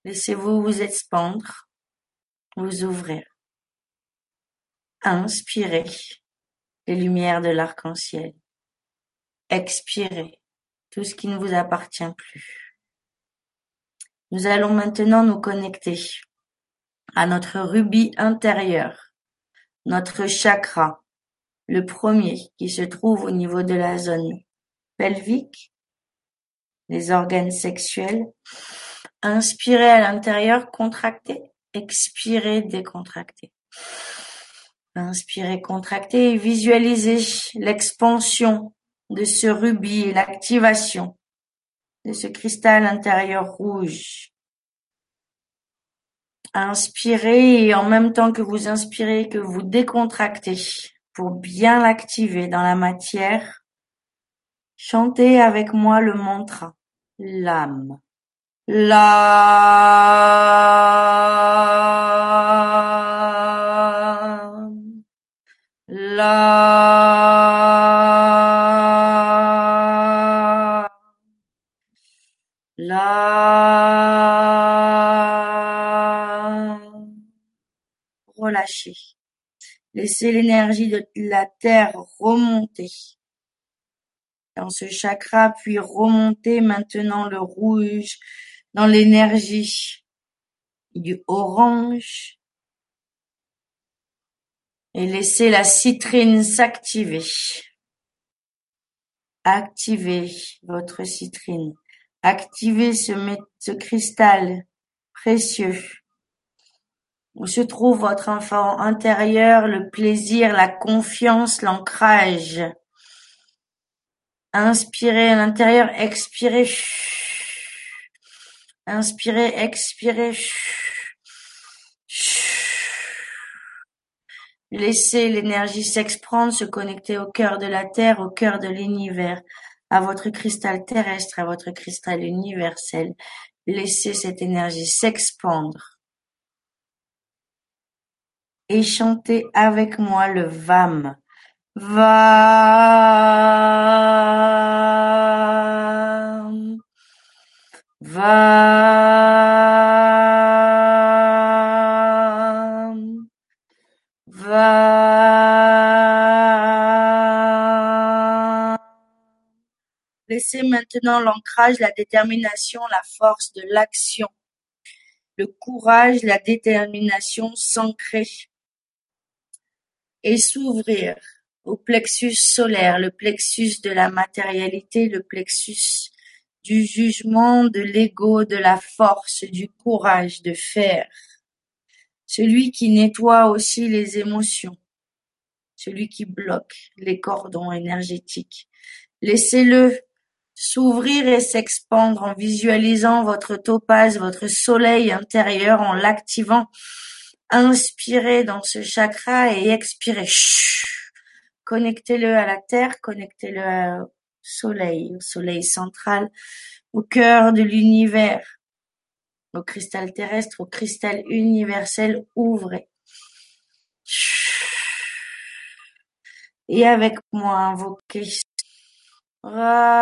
Laissez-vous vous expandre, vous ouvrir. Inspirez les lumières de l'arc-en-ciel. Expirez tout ce qui ne vous appartient plus. Nous allons maintenant nous connecter à notre rubis intérieur, notre chakra, le premier qui se trouve au niveau de la zone pelvique, les organes sexuels, Inspirez à l'intérieur, contractez. Expirez, décontractez. Inspirez, contractez et visualisez l'expansion de ce rubis l'activation de ce cristal intérieur rouge. Inspirez et en même temps que vous inspirez, que vous décontractez pour bien l'activer dans la matière, chantez avec moi le mantra, l'âme. La la Laissez l'énergie de la terre remonter dans ce chakra, puis remonter maintenant le rouge, dans l'énergie du orange et laissez la citrine s'activer. Activez votre citrine. Activez ce cristal précieux où se trouve votre enfant intérieur, le plaisir, la confiance, l'ancrage. Inspirez à l'intérieur, expirez. Inspirez, expirez. Laissez l'énergie s'exprendre, se connecter au cœur de la Terre, au cœur de l'univers, à votre cristal terrestre, à votre cristal universel. Laissez cette énergie s'expandre. Et chantez avec moi le VAM. VAM. VAM. VAM. Laissez maintenant l'ancrage, la détermination, la force de l'action, le courage, la détermination s'ancrer et s'ouvrir au plexus solaire, le plexus de la matérialité, le plexus du jugement, de l'ego, de la force, du courage de faire. Celui qui nettoie aussi les émotions, celui qui bloque les cordons énergétiques. Laissez-le s'ouvrir et s'expandre en visualisant votre topaz, votre soleil intérieur, en l'activant. Inspirez dans ce chakra et expirez. Connectez-le à la terre, connectez-le au soleil, au soleil central, au cœur de l'univers, au cristal terrestre, au cristal universel, ouvrez. Et avec moi, invoquez Ra,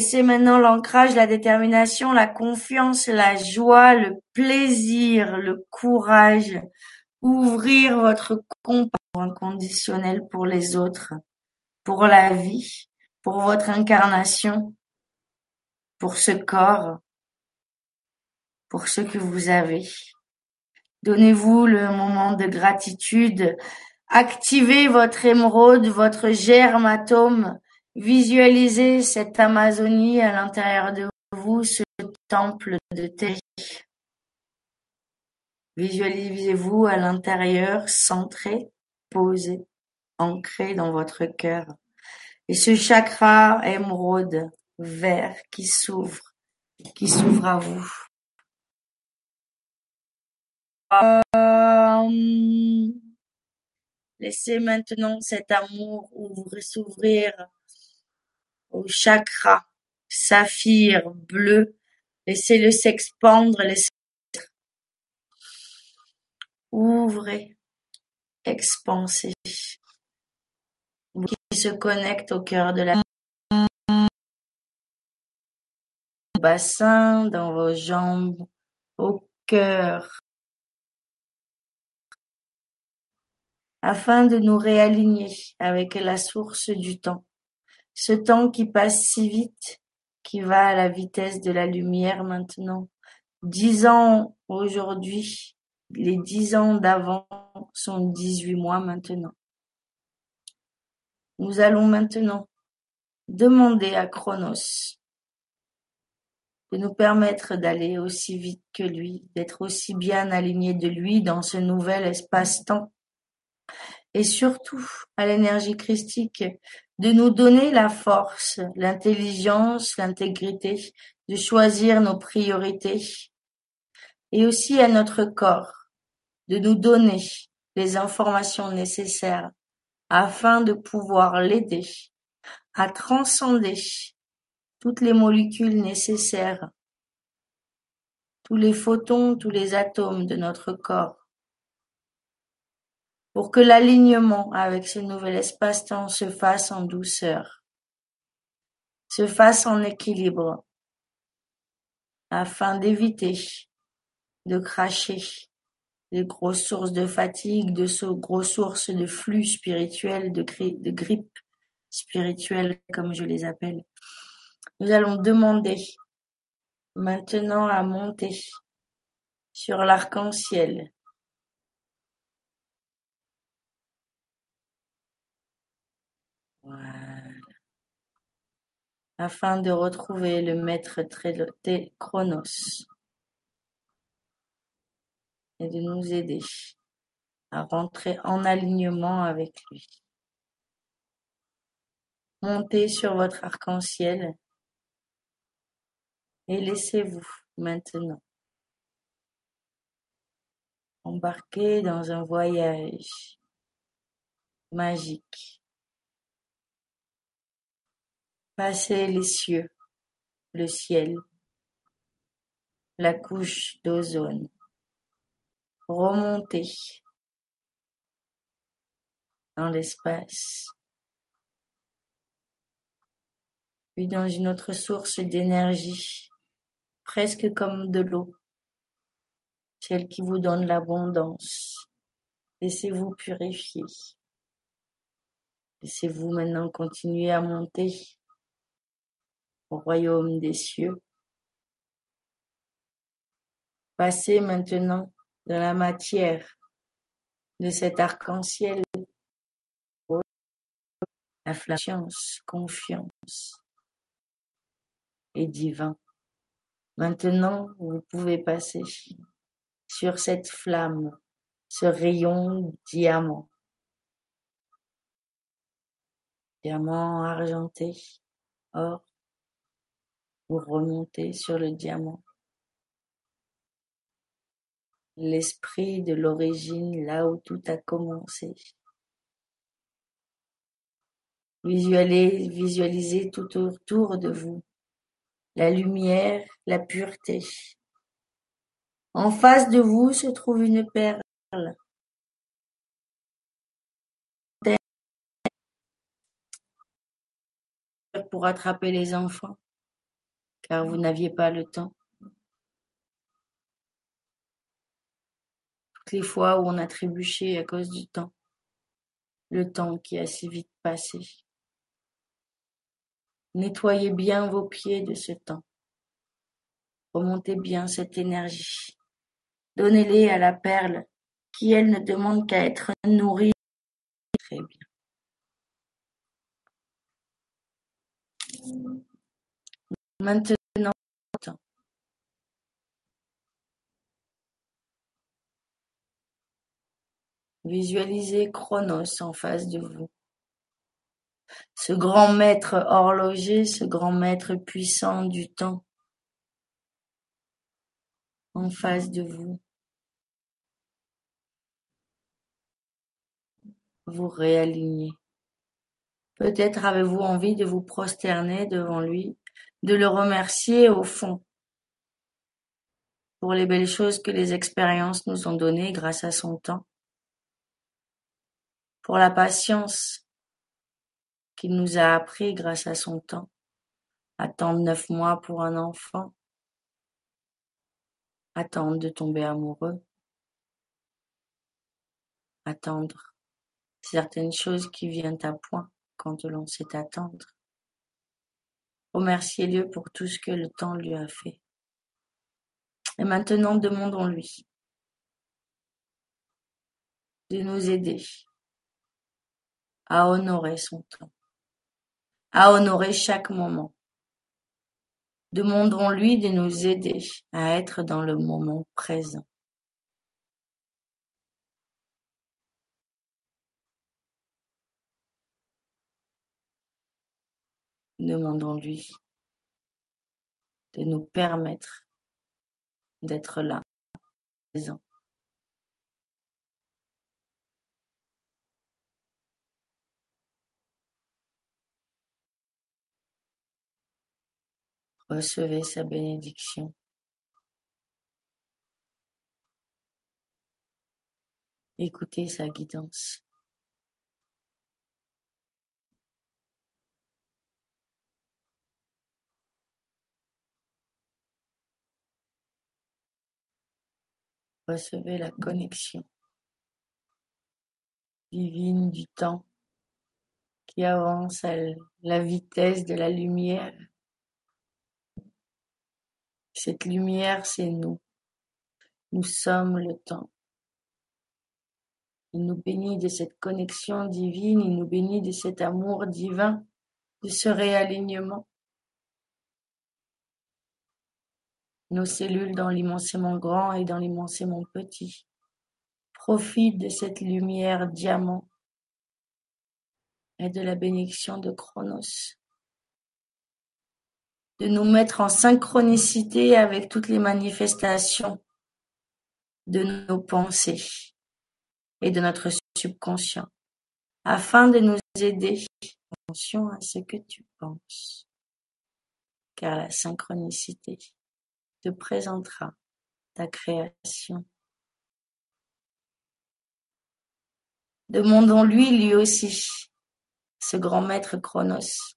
Laissez maintenant l'ancrage, la détermination, la confiance, la joie, le plaisir, le courage ouvrir votre compassion inconditionnelle pour les autres, pour la vie, pour votre incarnation, pour ce corps, pour ce que vous avez. Donnez-vous le moment de gratitude. Activez votre émeraude, votre germe atome. Visualisez cette Amazonie à l'intérieur de vous, ce temple de terre. Visualisez-vous à l'intérieur, centré, posé, ancré dans votre cœur. Et ce chakra émeraude vert qui s'ouvre, qui s'ouvre à vous. Laissez maintenant cet amour ouvrir, s'ouvrir au chakra saphir bleu. Laissez-le s'expandre, laissez Ouvrez, expansez. Qui se connecte au cœur de la bassin, dans vos jambes, au cœur, afin de nous réaligner avec la source du temps. Ce temps qui passe si vite, qui va à la vitesse de la lumière maintenant. Dix ans aujourd'hui, les dix ans d'avant sont dix-huit mois maintenant. Nous allons maintenant demander à Chronos de nous permettre d'aller aussi vite que lui, d'être aussi bien aligné de lui dans ce nouvel espace-temps. Et surtout à l'énergie christique de nous donner la force, l'intelligence, l'intégrité de choisir nos priorités et aussi à notre corps de nous donner les informations nécessaires afin de pouvoir l'aider à transcender toutes les molécules nécessaires, tous les photons, tous les atomes de notre corps, pour que l'alignement avec ce nouvel espace-temps se fasse en douceur, se fasse en équilibre, afin d'éviter de cracher les grosses sources de fatigue, de grosses sources de flux spirituel, de, de grippe spirituelle, comme je les appelle. Nous allons demander maintenant à monter sur l'arc-en-ciel. Afin de retrouver le maître Chronos et de nous aider à rentrer en alignement avec lui. Montez sur votre arc-en-ciel et laissez-vous maintenant embarquer dans un voyage magique. Passez les cieux, le ciel, la couche d'ozone remonter dans l'espace, puis dans une autre source d'énergie, presque comme de l'eau, celle qui vous donne l'abondance. Laissez-vous purifier. Laissez-vous maintenant continuer à monter au royaume des cieux. Passez maintenant de la matière de cet arc-en-ciel. La confiance et divin. Maintenant, vous pouvez passer sur cette flamme, ce rayon diamant. Diamant argenté, or, vous remontez sur le diamant l'esprit de l'origine, là où tout a commencé. Visualisez, tout autour de vous la lumière, la pureté. En face de vous se trouve une perle. Pour attraper les enfants, car vous n'aviez pas le temps. toutes les fois où on a trébuché à cause du temps, le temps qui a si vite passé. Nettoyez bien vos pieds de ce temps. Remontez bien cette énergie. Donnez-les à la perle qui, elle, ne demande qu'à être nourrie. Très bien. Maintenant, visualisez Chronos en face de vous. Ce grand maître horloger, ce grand maître puissant du temps en face de vous. Vous réalignez. Peut-être avez-vous envie de vous prosterner devant lui, de le remercier au fond pour les belles choses que les expériences nous ont données grâce à son temps, pour la patience qu'il nous a appris grâce à son temps, attendre neuf mois pour un enfant, attendre de tomber amoureux, attendre certaines choses qui viennent à point quand l'on sait attendre. Remerciez-le pour tout ce que le temps lui a fait. Et maintenant, demandons-lui de nous aider à honorer son temps, à honorer chaque moment. Demandons-lui de nous aider à être dans le moment présent. Demandons-lui de nous permettre d'être là, présent. Recevez sa bénédiction. Écoutez sa guidance. Recevez la connexion divine du temps qui avance à la vitesse de la lumière. Cette lumière, c'est nous. Nous sommes le temps. Il nous bénit de cette connexion divine, il nous bénit de cet amour divin, de ce réalignement. Nos cellules dans l'immensément grand et dans l'immensément petit profitent de cette lumière diamant et de la bénédiction de Chronos. De nous mettre en synchronicité avec toutes les manifestations de nos pensées et de notre subconscient afin de nous aider. Attention à ce que tu penses, car la synchronicité te présentera ta création. Demandons-lui lui aussi, ce grand maître Chronos,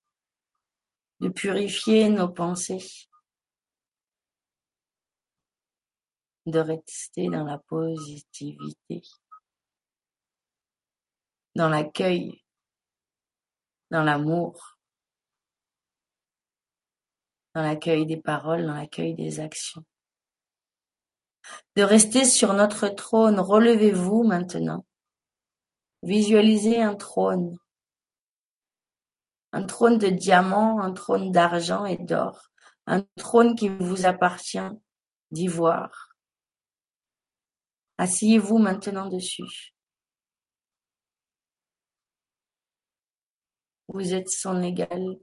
de purifier nos pensées, de rester dans la positivité, dans l'accueil, dans l'amour, dans l'accueil des paroles, dans l'accueil des actions. De rester sur notre trône, relevez-vous maintenant. Visualisez un trône. Un trône de diamant, un trône d'argent et d'or. Un trône qui vous appartient d'ivoire. Asseyez-vous maintenant dessus. Vous êtes son égal,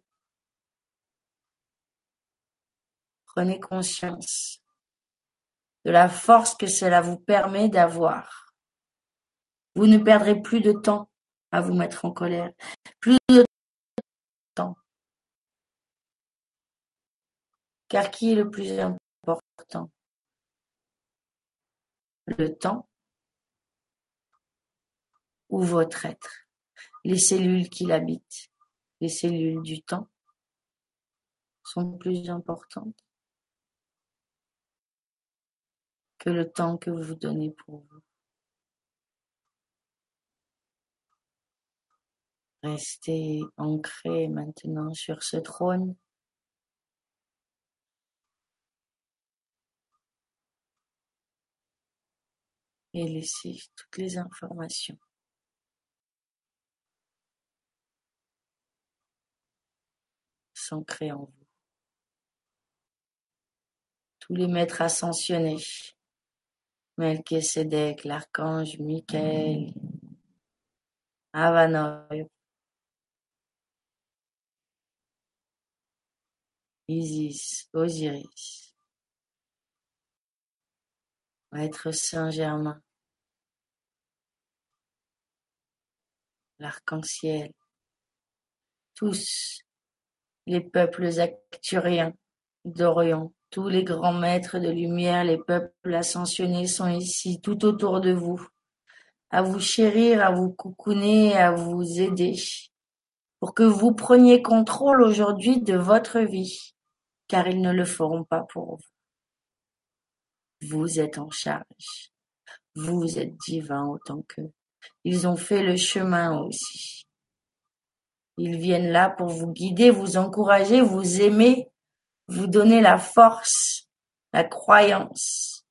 Prenez conscience de la force que cela vous permet d'avoir. Vous ne perdrez plus de temps à vous mettre en colère, plus de temps. Car qui est le plus important? Le temps ou votre être? Les cellules qui l'habitent, les cellules du temps sont plus importantes que le temps que vous donnez pour vous. Restez ancré maintenant sur ce trône. Et laissez toutes les informations s'ancrer en vous. Tous les maîtres ascensionnés Melchizedek, l'archange Michael, Avanoy, Isis, Osiris, Maître Saint-Germain, l'arc-en-ciel, tous les peuples acturiens d'Orient, tous les grands maîtres de lumière, les peuples ascensionnés sont ici, tout autour de vous, à vous chérir, à vous coucouner, à vous aider, pour que vous preniez contrôle aujourd'hui de votre vie car ils ne le feront pas pour vous. Vous êtes en charge. Vous êtes divin autant qu'eux. Ils ont fait le chemin aussi. Ils viennent là pour vous guider, vous encourager, vous aimer, vous donner la force, la croyance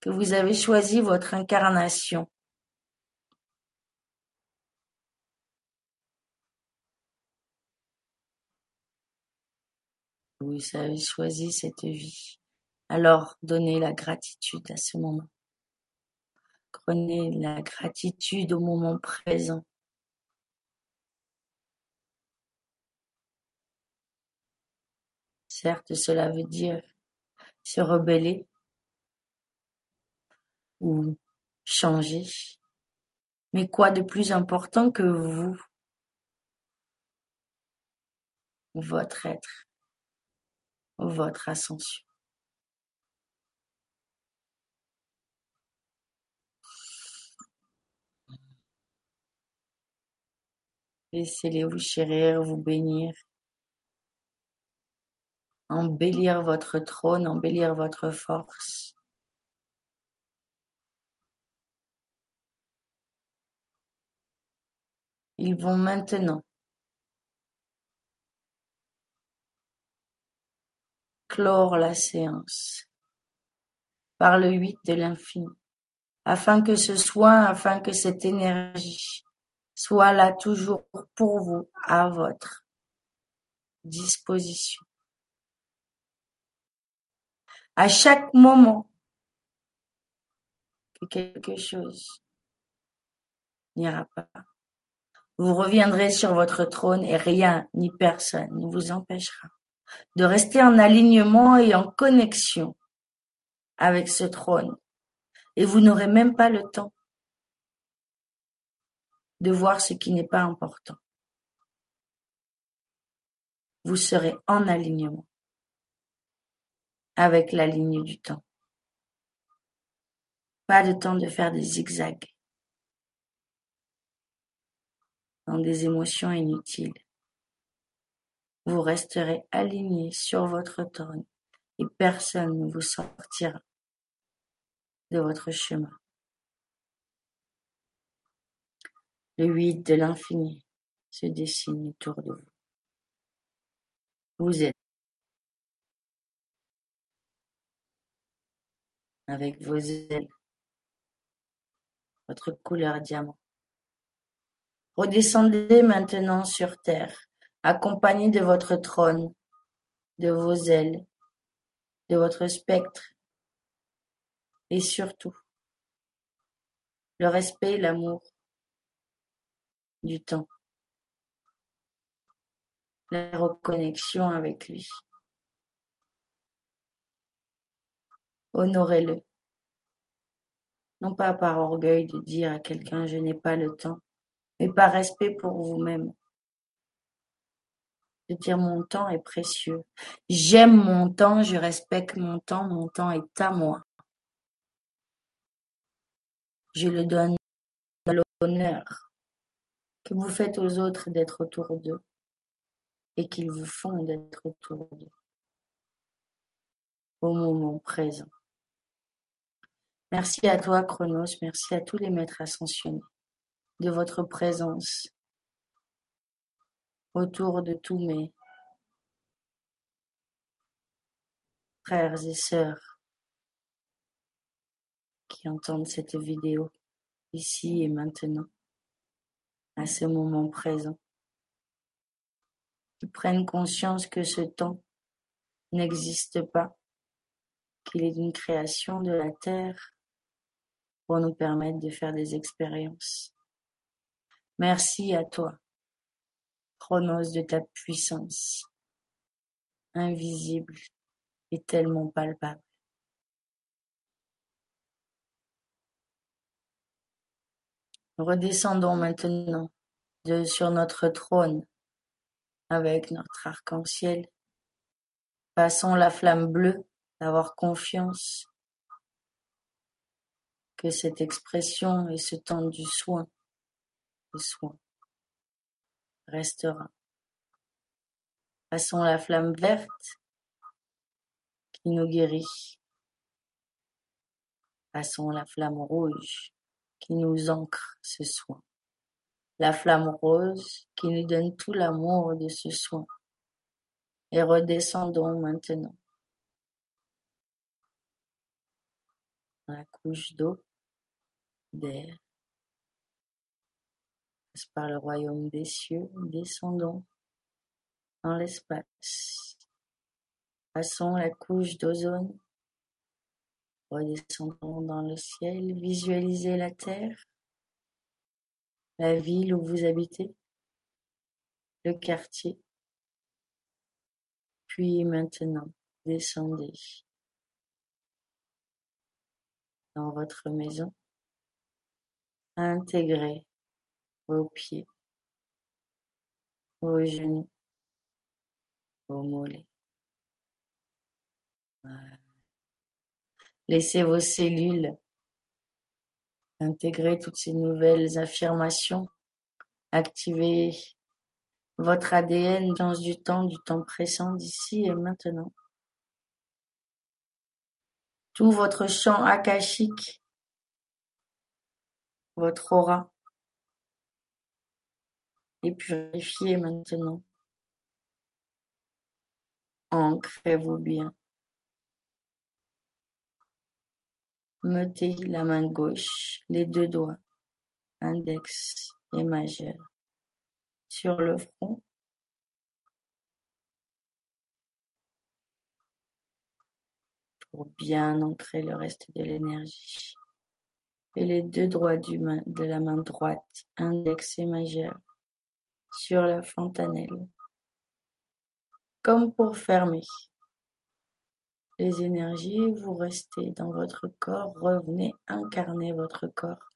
que vous avez choisi votre incarnation vous avez choisi cette vie, alors donnez la gratitude à ce moment. Prenez la gratitude au moment présent. Certes, cela veut dire se rebeller ou changer. Mais quoi de plus important que vous, votre être votre ascension? Laissez-les vous chérir, vous bénir, embellir votre trône, embellir votre force. Ils vont maintenant clore la séance par le huit de l'infini, afin que ce soin, afin que cette énergie soit là toujours pour vous, à votre disposition. À chaque moment que quelque chose n'ira pas, vous reviendrez sur votre trône et rien ni personne ne vous empêchera de rester en alignement et en connexion avec ce trône. Et vous n'aurez même pas le temps de voir ce qui n'est pas important. Vous serez en alignement avec la ligne du temps. Pas de temps de faire des zigzags dans des émotions inutiles vous resterez aligné sur votre trône et personne ne vous sortira de votre chemin. Le huit de l'infini se dessine autour de vous. Vous êtes avec vos ailes, votre couleur diamant. Redescendez maintenant sur terre accompagné de votre trône, de vos ailes, de votre spectre, et surtout le respect et l'amour du temps, la reconnexion avec lui. Honorez-le, non pas par orgueil de dire à quelqu'un je n'ai pas le temps, mais par respect pour vous-même de dire mon temps est précieux. J'aime mon temps, je respecte mon temps, mon temps est à moi. Je le donne à l'honneur que vous faites aux autres d'être autour d'eux et qu'ils vous font d'être autour d'eux au moment présent. Merci à toi, Chronos, merci à tous les maîtres ascensionnés de votre présence autour de tous mes frères et sœurs qui entendent cette vidéo ici et maintenant, à ce moment présent, qui prennent conscience que ce temps n'existe pas, qu'il est une création de la Terre pour nous permettre de faire des expériences. Merci à toi, Chronos, de ta puissance invisible et tellement palpable. Redescendons maintenant sur notre trône avec notre arc-en-ciel. Passons la flamme bleue d'avoir confiance cette expression et ce temps du soin, restera. Passons la flamme verte qui nous guérit. Passons la flamme rouge qui nous ancre ce soin. La flamme rose qui nous donne tout l'amour de ce soin. Et redescendons maintenant dans la couche d'eau, d'air. Par le royaume des cieux, descendons dans l'espace. Passons la couche d'ozone. Redescendons dans le ciel, visualisez la terre, la ville où vous habitez, le quartier. Puis maintenant, descendez dans votre maison, intégrez vos pieds, vos genoux, vos mollets. Laissez vos cellules intégrer toutes ces nouvelles affirmations, activer votre ADN dans du temps, du temps présent d'ici et maintenant. Tout votre champ akashique, votre aura est purifié maintenant. Ancrez-vous bien. Mettez la main gauche, les deux doigts, index et majeur, sur le front. Pour bien ancrer le reste de l'énergie. Et les deux doigts de la main droite, index et majeur, sur la fontanelle. Comme pour fermer les énergies, vous restez dans votre corps, revenez incarner votre corps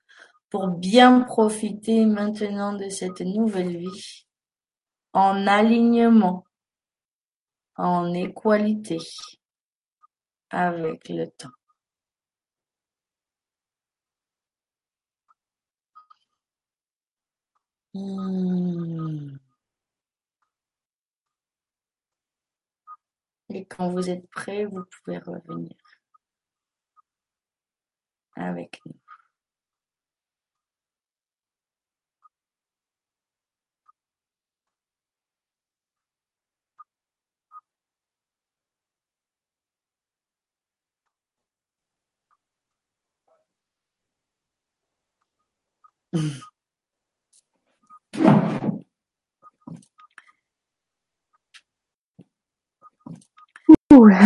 pour bien profiter maintenant de cette nouvelle vie en alignement, en équalité avec le temps. Et quand vous êtes prêt, vous pouvez revenir. Avec nous.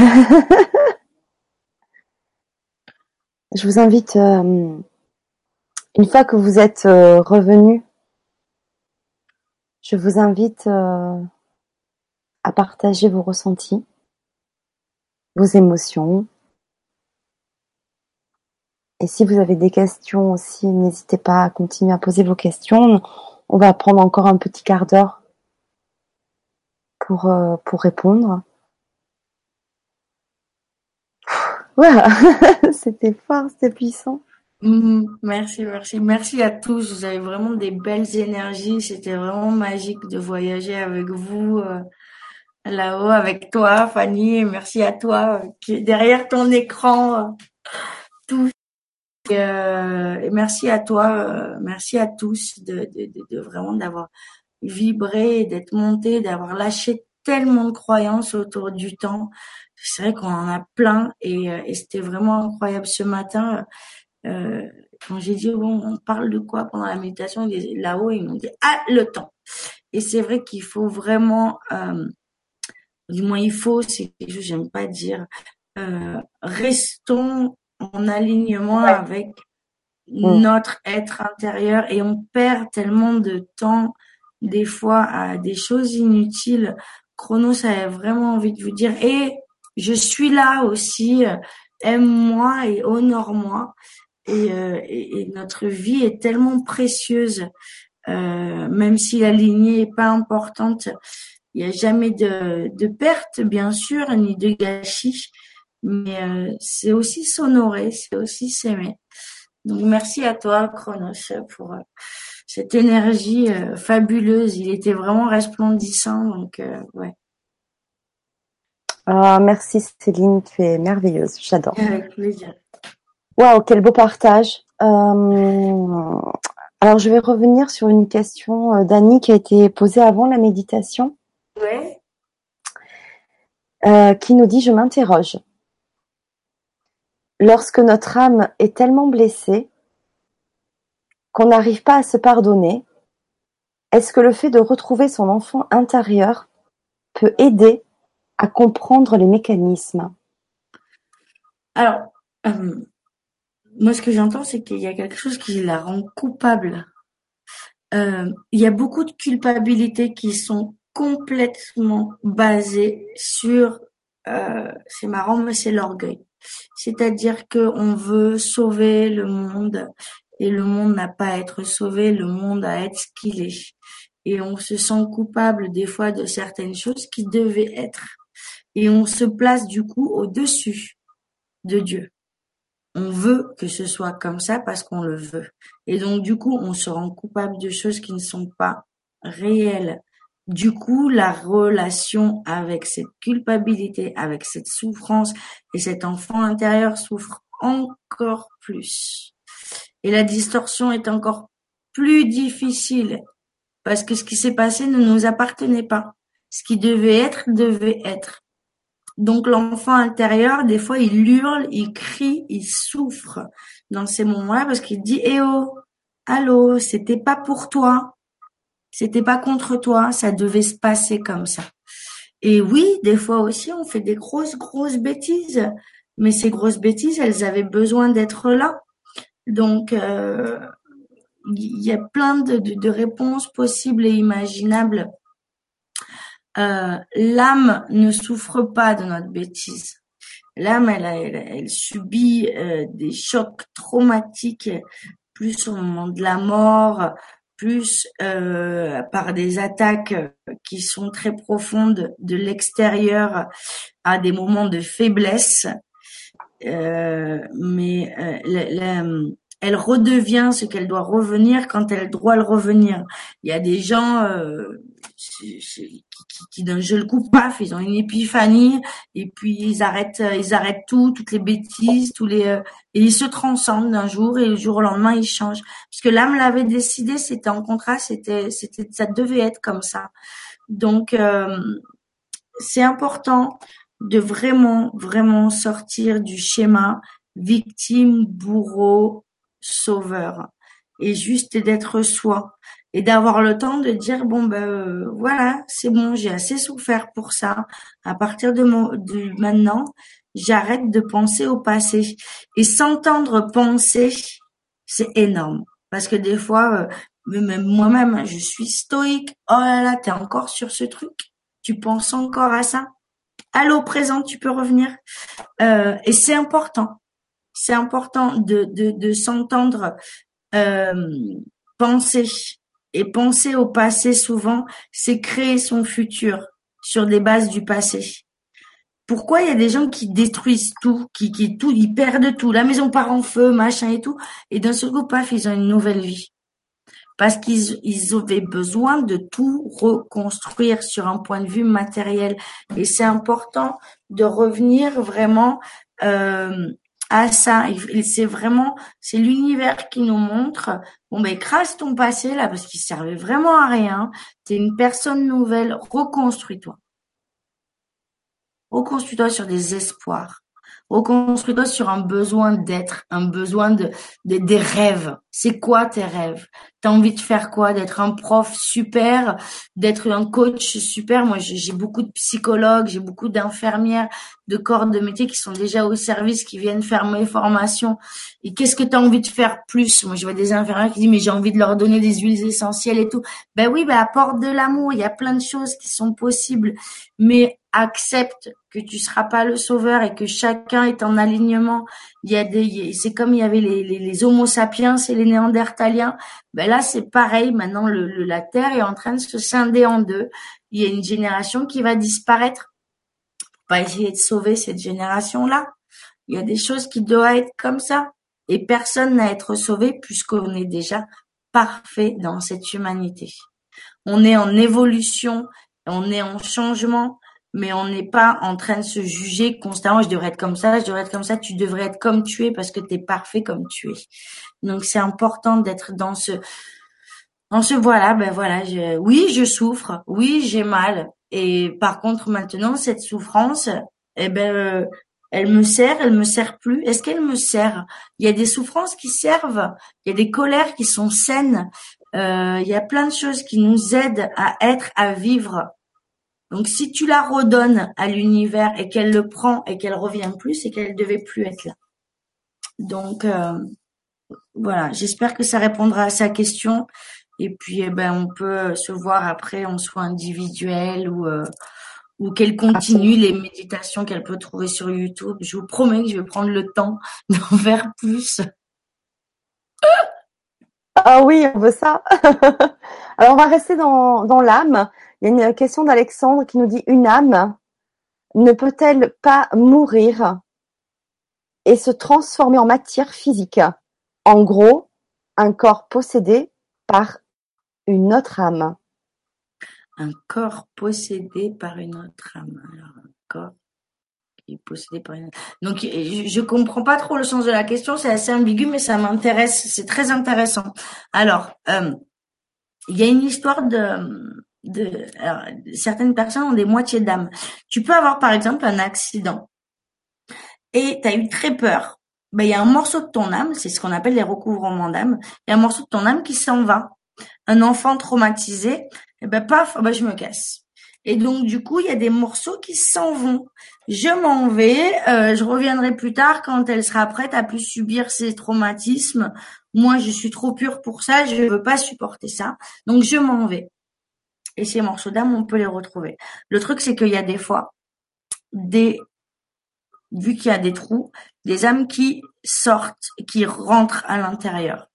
Je vous invite, euh, une fois que vous êtes euh, revenu, je vous invite euh, à partager vos ressentis, vos émotions. Et si vous avez des questions aussi, n'hésitez pas à continuer à poser vos questions. On va prendre encore un petit quart d'heure pour, pour répondre. Voilà, c'était fort, c'était puissant. Mmh, merci, merci. Merci à tous. Vous avez vraiment des belles énergies. C'était vraiment magique de voyager avec vous euh, là-haut, avec toi, Fanny. merci à toi qui derrière ton écran. Euh, et merci à toi, merci à tous de, vraiment d'avoir vibré, d'être monté, d'avoir lâché tellement de croyances autour du temps. C'est vrai qu'on en a plein et, et c'était vraiment incroyable ce matin. Euh, quand j'ai dit bon, on parle de quoi pendant la méditation là-haut, ils m'ont dit ah le temps. Et c'est vrai qu'il faut vraiment, euh, du moins il faut, c'est quelque chose que j'aime pas dire, euh, restons en alignement avec mm. notre être intérieur et on perd tellement de temps des fois à des choses inutiles. Chronos avait vraiment envie de vous dire et je suis là aussi, aime-moi et honore-moi. Euh, et, et, notre vie est tellement précieuse, euh, même si la lignée est pas importante, il n'y a jamais de, de, perte, bien sûr, ni de gâchis, mais euh, c'est aussi s'honorer, c'est aussi s'aimer. Donc merci à toi, Chronos, pour euh, cette énergie euh, fabuleuse. Il était vraiment resplendissant, donc ouais. Ah, merci Céline, tu es merveilleuse, j'adore. Avec plaisir. Waouh, quel beau partage. Euh, alors, je vais revenir sur une question euh, d'Annie qui a été posée avant la méditation. Oui. Euh, qui nous dit, je m'interroge. Lorsque notre âme est tellement blessée qu'on n'arrive pas à se pardonner, est-ce que le fait de retrouver son enfant intérieur peut aider à comprendre les mécanismes Alors, moi, ce que j'entends, c'est qu'il y a quelque chose qui la rend coupable. Euh, il y a beaucoup de culpabilités qui sont complètement basées sur, euh, c'est marrant, mais c'est l'orgueil. C'est-à-dire qu'on veut sauver le monde et le monde n'a pas à être sauvé, le monde a à être ce qu'il est. Et on se sent coupable des fois de certaines choses qui devaient être. Et on se place du coup au-dessus de Dieu on veut que ce soit comme ça parce qu'on le veut. Et donc, du coup, on se rend coupable de choses qui ne sont pas réelles. Du coup, la relation avec cette culpabilité, avec cette souffrance et cet enfant intérieur souffre encore plus. Et la distorsion est encore plus difficile parce que ce qui s'est passé ne nous appartenait pas. Ce qui devait être, devait être. Donc l'enfant intérieur, des fois, il hurle, il crie, il souffre dans ces moments-là parce qu'il dit "Eh oh, allô, c'était pas pour toi, c'était pas contre toi, ça devait se passer comme ça." Et oui, des fois aussi, on fait des grosses grosses bêtises, mais ces grosses bêtises, elles avaient besoin d'être là. Donc euh, il y a plein de, de réponses possibles et imaginables l'âme ne souffre pas de notre bêtise. L'âme, elle, elle, subit euh, des chocs traumatiques, plus au moment de la mort, plus euh, par des attaques qui sont très profondes de l'extérieur à des moments de faiblesse. mais elle redevient ce qu'elle doit revenir quand elle doit le revenir. Il y a des gens qui, qui d'un jeu le coup, paf, ils ont une épiphanie et puis ils arrêtent, euh, ils arrêtent tout, toutes les bêtises, tous les euh, et ils se transcendent d'un jour et le jour au lendemain ils changent. Puisque l'âme l'avait décidé, c'était en contrat, c'était, c'était, ça devait être comme ça. Donc euh, c'est important de vraiment, vraiment sortir du schéma victime, bourreau, sauveur et juste d'être soi et d'avoir le temps de dire bon ben euh, voilà c'est bon j'ai assez souffert pour ça. À partir de, mon, maintenant j'arrête de penser au passé. Et s'entendre penser c'est énorme. Parce que des fois euh, même moi-même je suis stoïque. Oh là là t'es encore sur ce truc? Tu penses encore à ça? Allô présent tu peux revenir. Euh, et c'est important. C'est important de de, de s'entendre euh, penser et penser au passé souvent, c'est créer son futur sur des bases du passé. Pourquoi il y a des gens qui détruisent tout, qui, qui tout, ils perdent tout, la maison part en feu, machin et tout, et d'un seul coup, paf, ils ont une nouvelle vie. Parce qu'ils ils avaient besoin de tout reconstruire sur un point de vue matériel. Et c'est important de revenir vraiment euh, à ça. C'est vraiment, c'est l'univers qui nous montre, bon ben écrase ton passé là parce qu'il servait vraiment à rien. T'es une personne nouvelle, reconstruis-toi. Reconstruis-toi sur des espoirs. Reconstruis-toi sur un besoin d'être, un besoin de, des rêves. C'est quoi tes rêves? T'as envie de faire quoi? D'être un prof super, d'être un coach super? Moi, j'ai beaucoup de psychologues, j'ai beaucoup d'infirmières, de corps de métier qui sont déjà au service, qui viennent faire mes formations. Et qu'est-ce que tu as envie de faire plus? Moi, je vois des infirmières qui disent mais j'ai envie de leur donner des huiles essentielles et tout. Ben oui, ben apporte de l'amour. Il y a plein de choses qui sont possibles, mais accepte que tu seras pas le sauveur et que chacun est en alignement. Il y a des, c'est comme il y avait les, les, Homo sapiens et les Néandertaliens. Ben là, c'est pareil. Maintenant, le, la Terre est en train de se scinder en deux. Il y a une génération qui va disparaître. Pas essayer de sauver cette génération-là. Il y a des choses qui doivent être comme ça. Et personne n'a à être sauvé puisqu'on est déjà parfait dans cette humanité. On est en évolution, on est en changement, mais on n'est pas en train de se juger constamment. Je devrais être comme ça, je devrais être comme ça. Tu devrais être comme tu es parce que tu es parfait comme tu es. Donc c'est important d'être dans ce, dans ce voilà. Ben voilà. Oui, je souffre. Oui, j'ai mal. Et par contre, maintenant, cette souffrance, eh ben, euh, elle me sert, elle me sert plus. Est-ce qu'elle me sert? Il y a des souffrances qui servent. Il y a des colères qui sont saines. Euh, il y a plein de choses qui nous aident à être, à vivre donc, si tu la redonnes à l'univers et qu'elle le prend et qu'elle revient plus, c'est qu'elle devait plus être là. Donc, euh, voilà. J'espère que ça répondra à sa question. Et puis, eh ben, on peut se voir après en soins individuels ou euh, ou qu'elle continue les méditations qu'elle peut trouver sur YouTube. Je vous promets que je vais prendre le temps d'en faire plus. Ah oui, on veut ça. Alors on va rester dans, dans l'âme. Il y a une question d'Alexandre qui nous dit une âme ne peut-elle pas mourir et se transformer en matière physique? En gros, un corps possédé par une autre âme. Un corps possédé par une autre âme. Alors, un corps qui est possédé par une autre Donc, je, ne comprends pas trop le sens de la question. C'est assez ambigu, mais ça m'intéresse. C'est très intéressant. Alors, euh, il y a une histoire de de certaines personnes ont des moitiés d'âme. Tu peux avoir par exemple un accident et tu as eu très peur. Ben il y a un morceau de ton âme, c'est ce qu'on appelle les recouvrements d'âme. Il y a un morceau de ton âme qui s'en va. Un enfant traumatisé, eh ben paf, ben je me casse. Et donc du coup, il y a des morceaux qui s'en vont. Je m'en vais, euh, je reviendrai plus tard quand elle sera prête à plus subir ces traumatismes. Moi, je suis trop pure pour ça, je ne veux pas supporter ça. Donc je m'en vais et ces morceaux d'âme, on peut les retrouver. Le truc, c'est qu'il y a des fois des, vu qu'il y a des trous, des âmes qui sortent, qui rentrent à l'intérieur.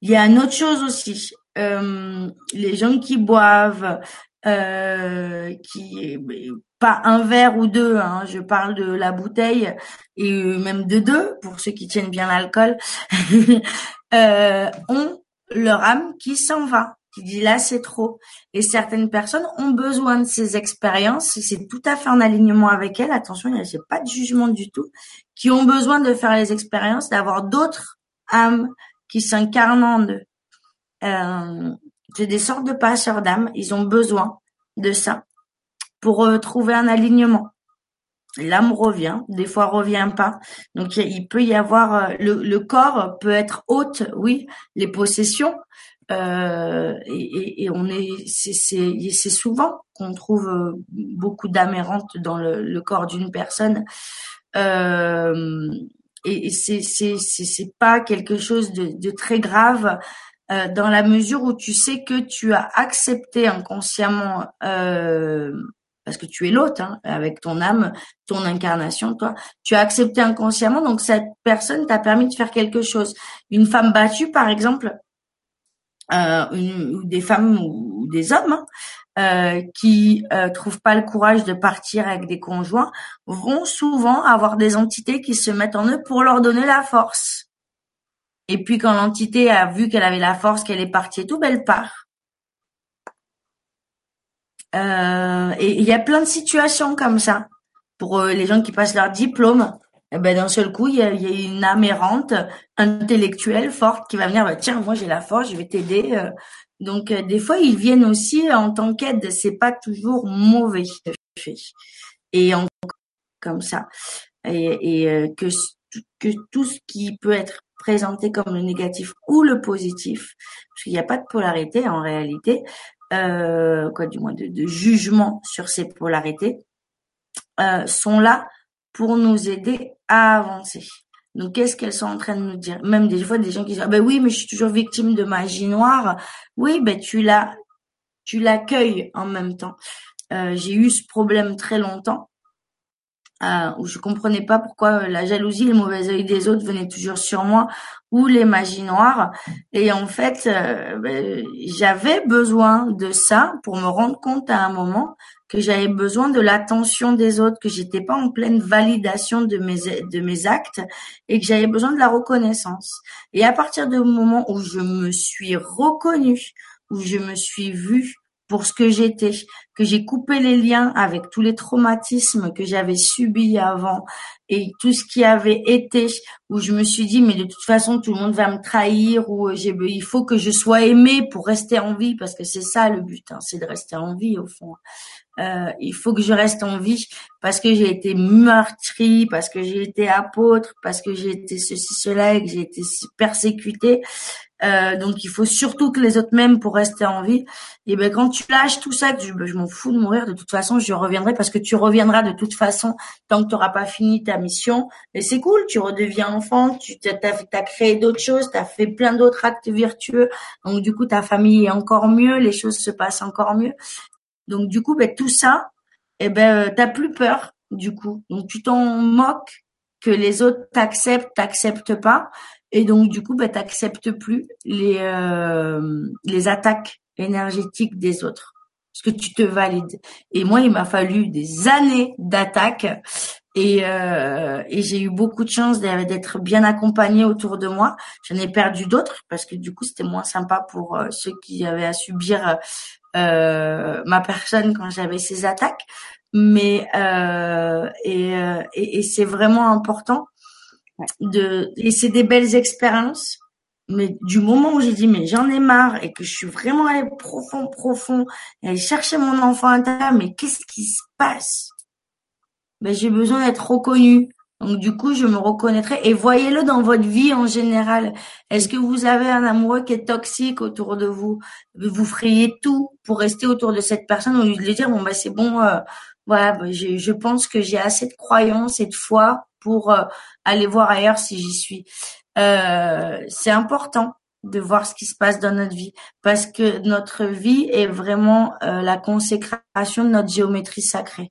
Il y a une autre chose aussi, euh, les gens qui boivent, euh, qui pas un verre ou deux, hein, je parle de la bouteille et même de deux pour ceux qui tiennent bien l'alcool, euh, ont leur âme qui s'en va qui dit là c'est trop. Et certaines personnes ont besoin de ces expériences, c'est tout à fait en alignement avec elles, attention, il n'y a pas de jugement du tout, qui ont besoin de faire les expériences, d'avoir d'autres âmes qui s'incarnent en eux. Euh, c'est des sortes de passeurs d'âmes, ils ont besoin de ça pour euh, trouver un alignement. L'âme revient, des fois revient pas. Donc il peut y avoir euh, le, le corps peut être haute, oui, les possessions, euh, et, et, on est, c'est souvent qu'on trouve euh, beaucoup d'âmes dans le, le corps d'une personne. Euh, et c'est c'est pas quelque chose de, de très grave euh, dans la mesure où tu sais que tu as accepté inconsciemment euh, parce que tu es l'autre hein, avec ton âme, ton incarnation, toi, tu as accepté inconsciemment donc cette personne t'a permis de faire quelque chose. Une femme battue par exemple, euh, ou des femmes ou, des hommes hein, euh, qui euh, trouvent pas le courage de partir avec des conjoints vont souvent avoir des entités qui se mettent en eux pour leur donner la force. Et puis quand l'entité a vu qu'elle avait la force, qu'elle est partie et tout, ben elle part. Et il y a plein de situations comme ça pour les gens qui passent leur diplôme. Et ben d'un seul coup, il y a, une âme errante, intellectuelle, forte, qui va venir, bah, tiens, moi j'ai la force, je vais t'aider. Euh. Donc euh, des fois, ils viennent aussi en tant qu'aide, c'est pas toujours mauvais Et en, comme ça. Et, et euh, que, que tout ce qui peut être présenté comme le négatif ou le positif, parce qu'il n'y a pas de polarité en réalité, euh, quoi du moins de, de jugement sur ces polarités, euh, sont là pour nous aider à avancer. Donc, qu'est-ce qu'elles sont en train de nous dire? Même des fois, des gens qui disent ah ben oui, mais je suis toujours victime de magie noire. Oui, ben tu la, tu l'accueilles en même temps. Euh, j'ai eu ce problème très longtemps euh, où je comprenais pas pourquoi la jalousie, le mauvais œil des autres venaient toujours sur moi ou les magies noires. Et en fait, euh, ben, j'avais besoin de ça pour me rendre compte à un moment que j'avais besoin de l'attention des autres, que j'étais pas en pleine validation de mes de mes actes et que j'avais besoin de la reconnaissance. Et à partir du moment où je me suis reconnue, où je me suis vue pour ce que j'étais, que j'ai coupé les liens avec tous les traumatismes que j'avais subis avant et tout ce qui avait été, où je me suis dit mais de toute façon tout le monde va me trahir ou j'ai, il faut que je sois aimée pour rester en vie parce que c'est ça le but, hein, c'est de rester en vie au fond. Euh, il faut que je reste en vie parce que j'ai été meurtrie, parce que j'ai été apôtre, parce que j'ai été ceci, cela et que j'ai été persécutée. Euh, donc il faut surtout que les autres m'aiment pour rester en vie. Et ben quand tu lâches tout ça, je, je m'en fous de mourir. De toute façon, je reviendrai parce que tu reviendras de toute façon tant que tu n'auras pas fini ta mission. Et c'est cool, tu redeviens enfant, tu as, créé d'autres choses, tu as fait plein d'autres actes vertueux. Donc du coup, ta famille est encore mieux, les choses se passent encore mieux. Donc du coup, ben, tout ça, eh ben, t'as plus peur du coup. Donc tu t'en moques que les autres t'acceptent, t'acceptent pas, et donc du coup, ben, t'acceptes plus les euh, les attaques énergétiques des autres, parce que tu te valides. Et moi, il m'a fallu des années d'attaques. Et, euh, et j'ai eu beaucoup de chance d'être bien accompagnée autour de moi. J'en ai perdu d'autres parce que du coup c'était moins sympa pour euh, ceux qui avaient à subir euh, ma personne quand j'avais ces attaques. Mais euh, et, euh, et, et c'est vraiment important de et c'est des belles expériences. Mais du moment où j'ai dit mais j'en ai marre et que je suis vraiment allée profond profond et aller chercher mon enfant intérieur, mais qu'est-ce qui se passe? Ben j'ai besoin d'être reconnue. Donc du coup, je me reconnaîtrai et voyez-le dans votre vie en général. Est-ce que vous avez un amoureux qui est toxique autour de vous? Vous feriez tout pour rester autour de cette personne au lieu de lui dire bon bah c'est bon, euh, voilà, bah, je, pense que j'ai assez de croyances et de foi pour euh, aller voir ailleurs si j'y suis. Euh, c'est important de voir ce qui se passe dans notre vie parce que notre vie est vraiment la consécration de notre géométrie sacrée.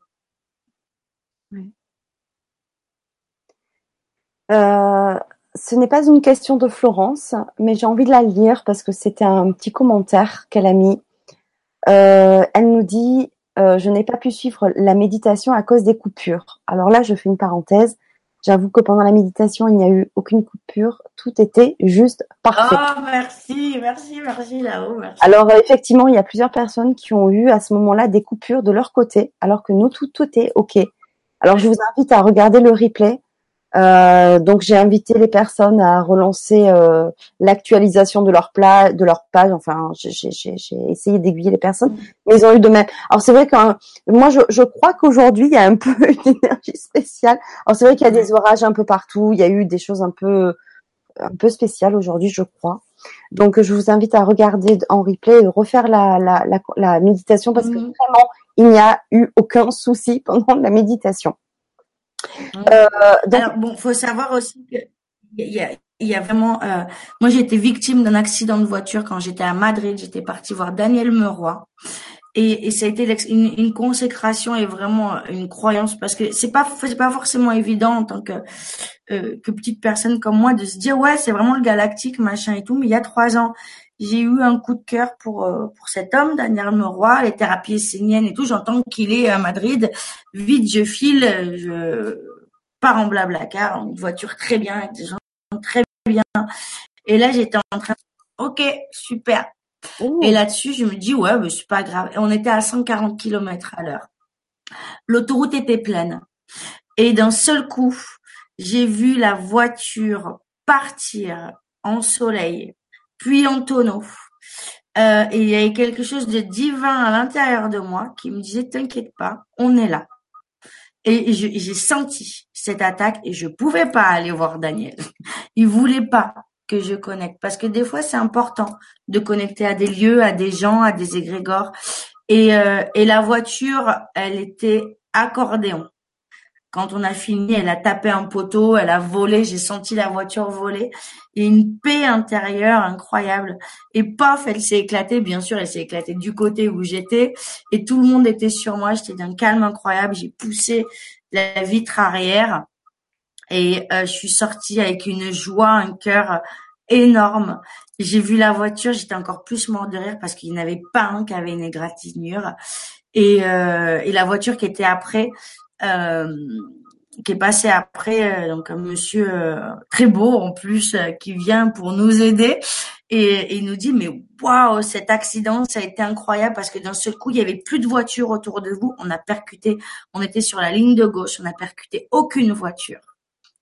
Euh, ce n'est pas une question de Florence, mais j'ai envie de la lire parce que c'était un petit commentaire qu'elle a mis. Euh, elle nous dit euh, Je n'ai pas pu suivre la méditation à cause des coupures. Alors là, je fais une parenthèse. J'avoue que pendant la méditation, il n'y a eu aucune coupure. Tout était juste parfait. Ah, merci, merci, merci là-haut. Alors, effectivement, il y a plusieurs personnes qui ont eu à ce moment-là des coupures de leur côté, alors que nous, tout, tout est OK. Alors, je vous invite à regarder le replay euh, donc j'ai invité les personnes à relancer euh, l'actualisation de leur plat, de leur page. Enfin, j'ai essayé d'aiguiller les personnes, mais ils ont eu de même. Alors c'est vrai que moi je, je crois qu'aujourd'hui il y a un peu une énergie spéciale. Alors c'est vrai qu'il y a des orages un peu partout. Il y a eu des choses un peu un peu spéciales aujourd'hui, je crois. Donc je vous invite à regarder en replay et refaire la, la, la, la méditation parce que mhm. vraiment il n'y a eu aucun souci pendant la méditation. Euh, Alors bon, faut savoir aussi que il y a, il y a vraiment. Euh, moi, j'ai été victime d'un accident de voiture quand j'étais à Madrid. J'étais partie voir Daniel Meroy. Et, et ça a été une, une, consécration et vraiment une croyance parce que c'est pas c'est pas forcément évident en tant que euh, que petite personne comme moi de se dire ouais c'est vraiment le galactique machin et tout mais il y a trois ans j'ai eu un coup de cœur pour euh, pour cet homme, Daniel Meroy, les thérapies esséniennes et tout. J'entends qu'il est à Madrid. Vite, je file, je pars en blablacar, une voiture très bien, avec des gens très bien. Et là, j'étais en train, ok, super. Et là-dessus, je me dis ouais, mais c'est pas grave. Et on était à 140 km à l'heure. L'autoroute était pleine. Et d'un seul coup, j'ai vu la voiture partir en soleil, puis en tonneau. Et il y avait quelque chose de divin à l'intérieur de moi qui me disait t'inquiète pas, on est là. Et j'ai senti cette attaque et je pouvais pas aller voir Daniel. Il voulait pas que je connecte parce que des fois c'est important de connecter à des lieux, à des gens, à des égrégores. Et, euh, et la voiture, elle était accordéon. Quand on a fini, elle a tapé un poteau, elle a volé, j'ai senti la voiture voler. Et une paix intérieure incroyable. Et paf, elle s'est éclatée, bien sûr, elle s'est éclatée du côté où j'étais. Et tout le monde était sur moi, j'étais d'un calme incroyable. J'ai poussé la vitre arrière. Et euh, je suis sortie avec une joie, un cœur énorme. J'ai vu la voiture, j'étais encore plus mort de rire parce qu'il n'y avait pas un qui avait une égratignure. Et, euh, la voiture qui était après, qui est passé après, euh, donc un monsieur euh, très beau en plus, qui vient pour nous aider. Et, il nous dit, mais waouh, cet accident, ça a été incroyable parce que d'un seul coup, il y avait plus de voitures autour de vous. On a percuté, on était sur la ligne de gauche, on a percuté aucune voiture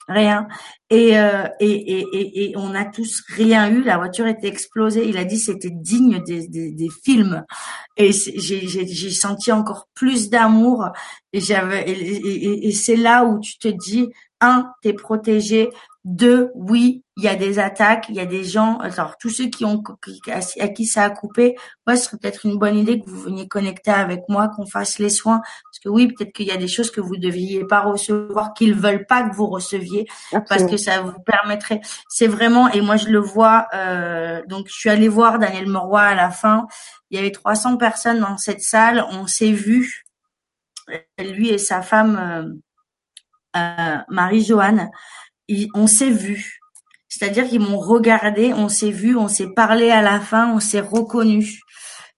rien. Et, euh, et, et, et, on a tous rien eu. La voiture était explosée. Il a dit c'était digne des, des, des, films. Et j'ai senti encore plus d'amour. Et j'avais et, et c'est là où tu te dis un, t'es protégé. Deux, oui, il y a des attaques, il y a des gens. Alors tous ceux qui ont à qui ça a coupé, ouais, ce serait peut-être une bonne idée que vous veniez connecter avec moi, qu'on fasse les soins, parce que oui, peut-être qu'il y a des choses que vous ne deviez pas recevoir, qu'ils veulent pas que vous receviez, parce que ça vous permettrait. C'est vraiment, et moi je le vois. Euh, donc je suis allée voir Daniel Moroy à la fin. Il y avait 300 personnes dans cette salle. On s'est vu, lui et sa femme euh, euh, Marie-Joanne on s'est vu. C'est-à-dire qu'ils m'ont regardé, on s'est vu, on s'est parlé à la fin, on s'est reconnu.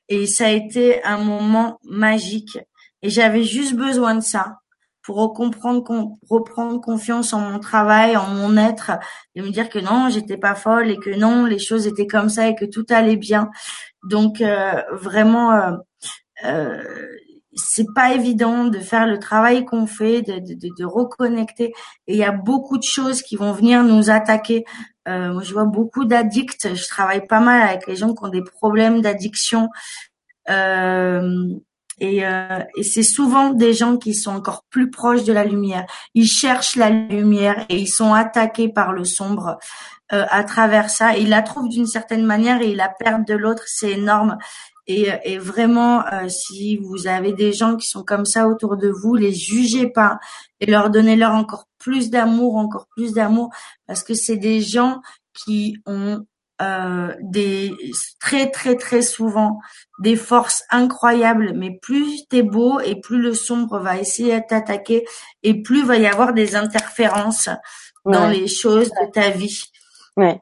Et ça a été un moment magique. Et j'avais juste besoin de ça pour reprendre, confiance en mon travail, en mon être, et me dire que non, j'étais pas folle et que non, les choses étaient comme ça et que tout allait bien. Donc euh, vraiment, euh, euh, c'est pas évident de faire le travail qu'on fait, de, de, de, reconnecter. Et il y a beaucoup de choses qui vont venir nous attaquer. Euh, moi, je vois beaucoup d'addicts. Je travaille pas mal avec les gens qui ont des problèmes d'addiction. Euh, et, euh, et c'est souvent des gens qui sont encore plus proches de la lumière. Ils cherchent la lumière et ils sont attaqués par le sombre. Euh, à travers ça. Ils la trouvent d'une certaine manière et la perte de l'autre, c'est énorme. Et, et vraiment, euh, si vous avez des gens qui sont comme ça autour de vous, les jugez pas et leur donnez-leur encore plus d'amour, encore plus d'amour, parce que c'est des gens qui ont euh, des très très très souvent des forces incroyables, mais plus t'es beau et plus le sombre va essayer de t'attaquer et plus va y avoir des interférences dans les choses de ta vie.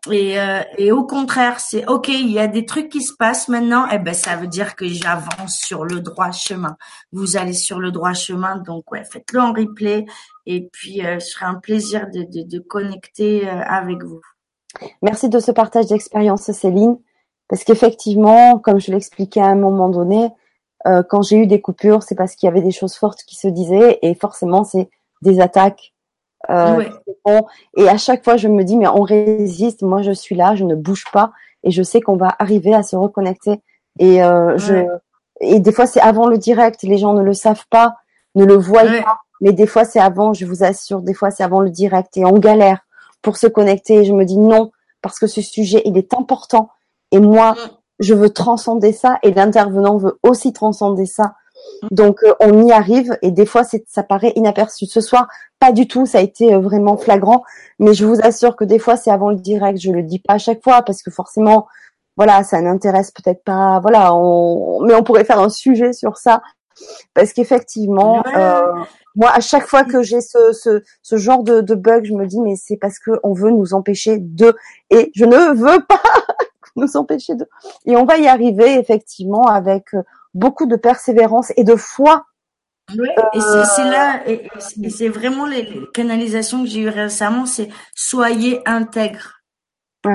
Et, euh, et au contraire, c'est ok, il y a des trucs qui se passent maintenant, et eh ben ça veut dire que j'avance sur le droit chemin. Vous allez sur le droit chemin, donc ouais, faites-le en replay, et puis euh, ce sera un plaisir de, de, de connecter euh, avec vous. Merci de ce partage d'expérience, Céline, parce qu'effectivement, comme je l'expliquais à un moment donné, euh, quand j'ai eu des coupures, c'est parce qu'il y avait des choses fortes qui se disaient, et forcément, c'est des attaques euh, et à chaque fois, je me dis, mais on résiste. Moi, je suis là, je ne bouge pas, et je sais qu'on va arriver à se reconnecter. Et euh, je, et des fois, c'est avant le direct. Les gens ne le savent pas, ne le voient pas. Mais des fois, c'est avant. Je vous assure, des fois, c'est avant le direct, et on galère pour se connecter. Et je me dis non, parce que ce sujet, il est important. Et moi, mm. je veux transcender ça, et l'intervenant veut aussi transcender ça. Donc euh, on y arrive et des fois ça paraît inaperçu. Ce soir, pas du tout, ça a été euh, vraiment flagrant, mais je vous assure que des fois c'est avant le direct, je le dis pas à chaque fois parce que forcément, voilà, ça n'intéresse peut-être pas, voilà, on... mais on pourrait faire un sujet sur ça. Parce qu'effectivement, euh, moi à chaque fois que j'ai ce, ce, ce, genre de, de bug, je me dis mais c'est parce que on veut nous empêcher de. Et je ne veux pas nous empêcher de. Et on va y arriver effectivement avec beaucoup de persévérance et de foi. Oui, et c'est là, et, c'est vraiment les, canalisations que j'ai eues récemment, c'est soyez intègre,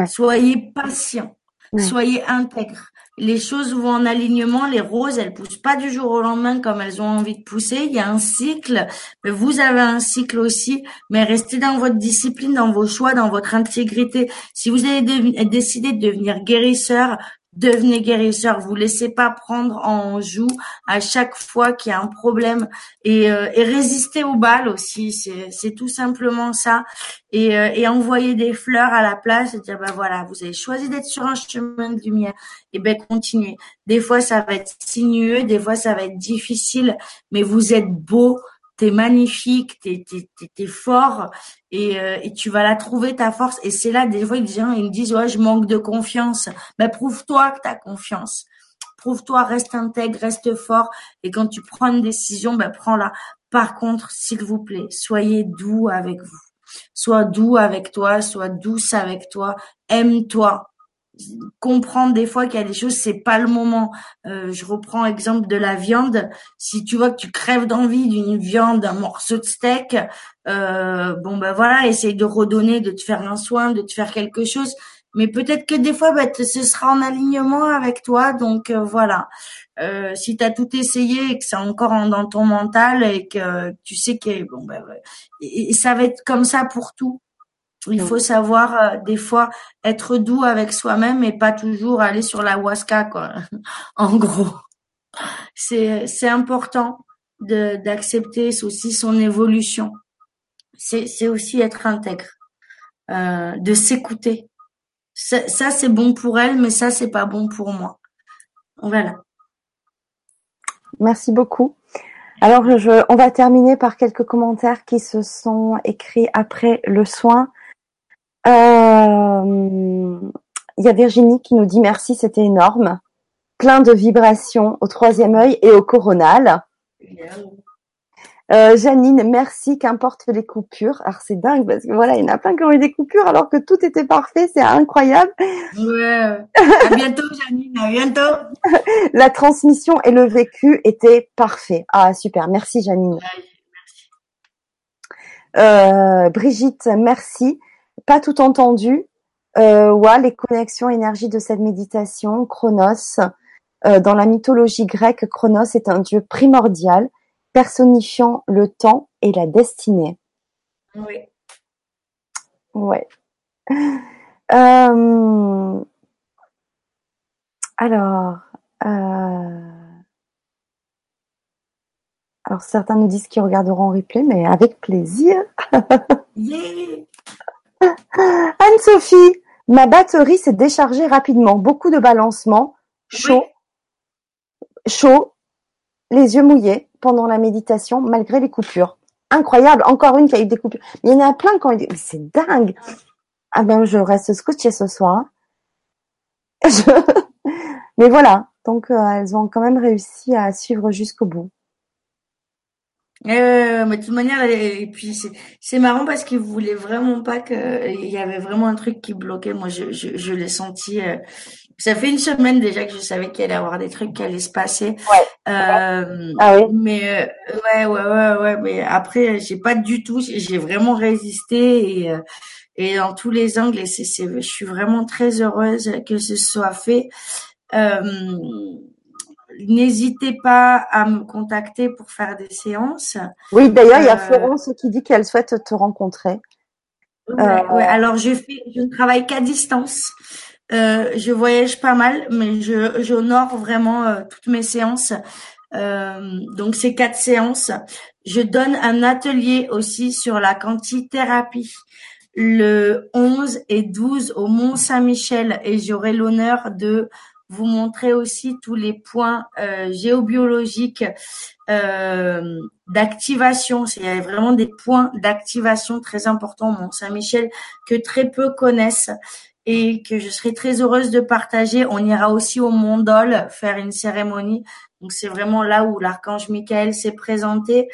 soyez patient, soyez intègre. les choses vont en alignement. Les roses, elles poussent pas du jour au lendemain comme elles ont envie de pousser. Il y a un cycle. Mais vous avez un cycle aussi. Mais restez dans votre discipline, dans vos choix, dans votre intégrité. Si vous avez décidé de devenir guérisseur, devenez guérisseur. Vous laissez pas prendre en joue à chaque fois qu'il y a un problème et, euh, résister aux balles aussi. C'est tout simplement ça. Et, euh, et envoyer des fleurs à la place et dire ben voilà, vous avez choisi d'être sur un chemin de lumière. Et ben continuez. Des fois ça va être sinueux, des fois ça va être difficile, mais vous êtes beau, t'es magnifique, t'es es, fort et, euh, et, tu vas la trouver ta force. Et c'est là des fois gens ils me disent ouais je manque de confiance. Mais ben, prouve-toi que t'as confiance. Prouve-toi, reste intègre, reste fort. Et quand tu prends une décision, ben prends-la. Par contre, s'il vous plaît, soyez doux avec vous. Sois doux avec toi, sois douce avec toi, aime-toi, comprendre des fois qu'il y a des choses c'est pas le moment. Euh, je reprends exemple de la viande. Si tu vois que tu crèves d'envie d'une viande, d'un morceau de steak, euh, bon ben voilà, essaye de redonner, de te faire un soin, de te faire quelque chose. Mais peut-être que des fois, ben, ce sera en alignement avec toi. Donc euh, voilà. Si tu as tout essayé et que c'est encore dans ton mental et que tu sais que bon et ça va être comme ça pour tout. Il faut savoir euh, des fois être doux avec soi-même et pas toujours aller sur la huasca quoi. en gros, c'est c'est important de d'accepter aussi son évolution. C'est c'est aussi être intègre, euh, de s'écouter. Ça, ça c'est bon pour elle, mais ça c'est pas bon pour moi. Voilà. Merci beaucoup. Alors, je, on va terminer par quelques commentaires qui se sont écrits après le soin. Euh, il y a Virginie qui nous dit merci, c'était énorme. Plein de vibrations au troisième œil et au coronal. Euh, Janine, merci, qu'importe les coupures. Alors c'est dingue parce que voilà, il y en a plein qui ont eu des coupures alors que tout était parfait, c'est incroyable. Ouais. À bientôt Janine, à bientôt. La transmission et le vécu étaient parfaits. Ah super, merci Janine. merci. Euh, Brigitte, merci pas tout entendu. Euh, ouais, les connexions énergie de cette méditation, Chronos. Euh, dans la mythologie grecque, Chronos est un dieu primordial, personnifiant le temps et la destinée. Oui. Ouais. Euh, alors, euh, alors certains nous disent qu'ils regarderont en replay, mais avec plaisir. Anne-Sophie, ma batterie s'est déchargée rapidement. Beaucoup de balancements, chaud, chaud, les yeux mouillés pendant la méditation malgré les coupures. Incroyable, encore une qui a eu des coupures. il y en a plein qui ont eu C'est dingue. Ah ben je reste scotché ce soir. Mais voilà, donc euh, elles ont quand même réussi à suivre jusqu'au bout. Euh, mais de toute manière, et puis c'est marrant parce qu'il voulait vraiment pas que il y avait vraiment un truc qui bloquait. Moi, je, je, je l'ai senti. Euh, ça fait une semaine déjà que je savais qu'il allait y avoir des trucs qui allaient se passer. Ouais. Euh, ah oui. Mais euh, ouais, ouais, ouais, ouais. Mais après, j'ai pas du tout. J'ai vraiment résisté et euh, et dans tous les angles. Et c'est, je suis vraiment très heureuse que ce soit fait. Euh, n'hésitez pas à me contacter pour faire des séances. Oui, d'ailleurs, il y a euh, Florence qui dit qu'elle souhaite te rencontrer. Ouais, euh, alors je fais, je ne travaille qu'à distance. Euh, je voyage pas mal, mais je j'honore vraiment toutes mes séances. donc c'est quatre séances. Je donne un atelier aussi sur la quantithérapie le 11 et 12 au Mont Saint-Michel et j'aurai l'honneur de vous montrer aussi tous les points euh, géobiologiques euh, d'activation. Il y a vraiment des points d'activation très importants Mont Saint-Michel que très peu connaissent et que je serai très heureuse de partager. On ira aussi au Mont Dol faire une cérémonie. Donc c'est vraiment là où l'archange Michael s'est présenté.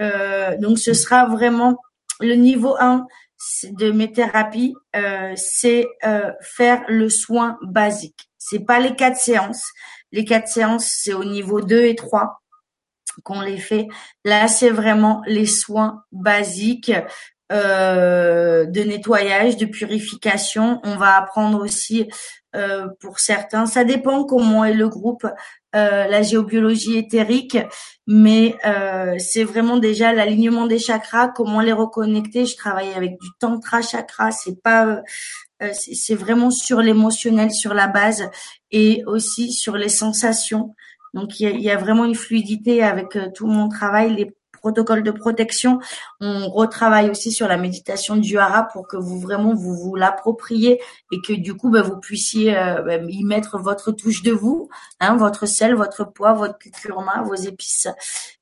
Euh, donc ce sera vraiment le niveau 1 de mes thérapies, euh, c'est euh, faire le soin basique. C'est pas les quatre séances. Les quatre séances, c'est au niveau 2 et 3 qu'on les fait. Là, c'est vraiment les soins basiques euh, de nettoyage, de purification. On va apprendre aussi euh, pour certains, ça dépend comment est le groupe, euh, la géobiologie éthérique, mais c'est vraiment déjà l'alignement des chakras, comment les reconnecter. Je travaille avec du tantra chakra, c'est pas c'est vraiment sur l'émotionnel, sur la base et aussi sur les sensations. Donc il y a, vraiment une fluidité avec tout mon travail. Les protocole de protection. On retravaille aussi sur la méditation du hara pour que vous vraiment vous vous l'appropriez et que du coup bah, vous puissiez euh, bah, y mettre votre touche de vous, hein, votre sel, votre poids, votre curcuma, vos épices.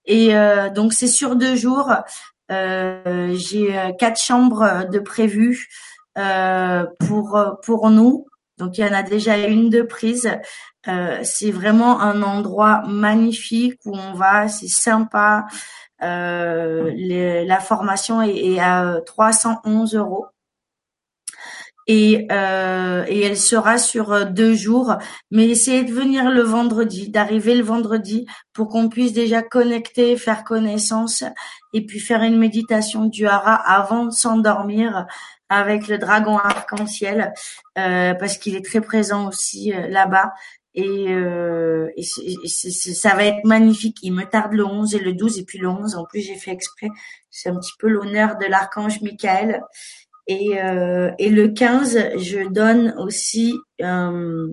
Et euh, donc c'est sur deux jours. Euh, j'ai quatre chambres de prévues pour pour nous. Donc il y en a déjà une de prise. c'est vraiment un endroit magnifique où on va, c'est sympa. Euh, la formation est, à 311 euros. Et, euh, et elle sera sur euh, deux jours. Mais essayez de venir le vendredi, d'arriver le vendredi pour qu'on puisse déjà connecter, faire connaissance et puis faire une méditation du hara avant de s'endormir avec le dragon arc-en-ciel parce qu'il est très présent aussi là-bas et, euh, et ça va être magnifique. Il me tarde le 11 et le 12 et puis le 11 en plus j'ai fait exprès. C'est un petit peu l'honneur de l'archange Michael. Et, euh, et le 15, je donne aussi euh,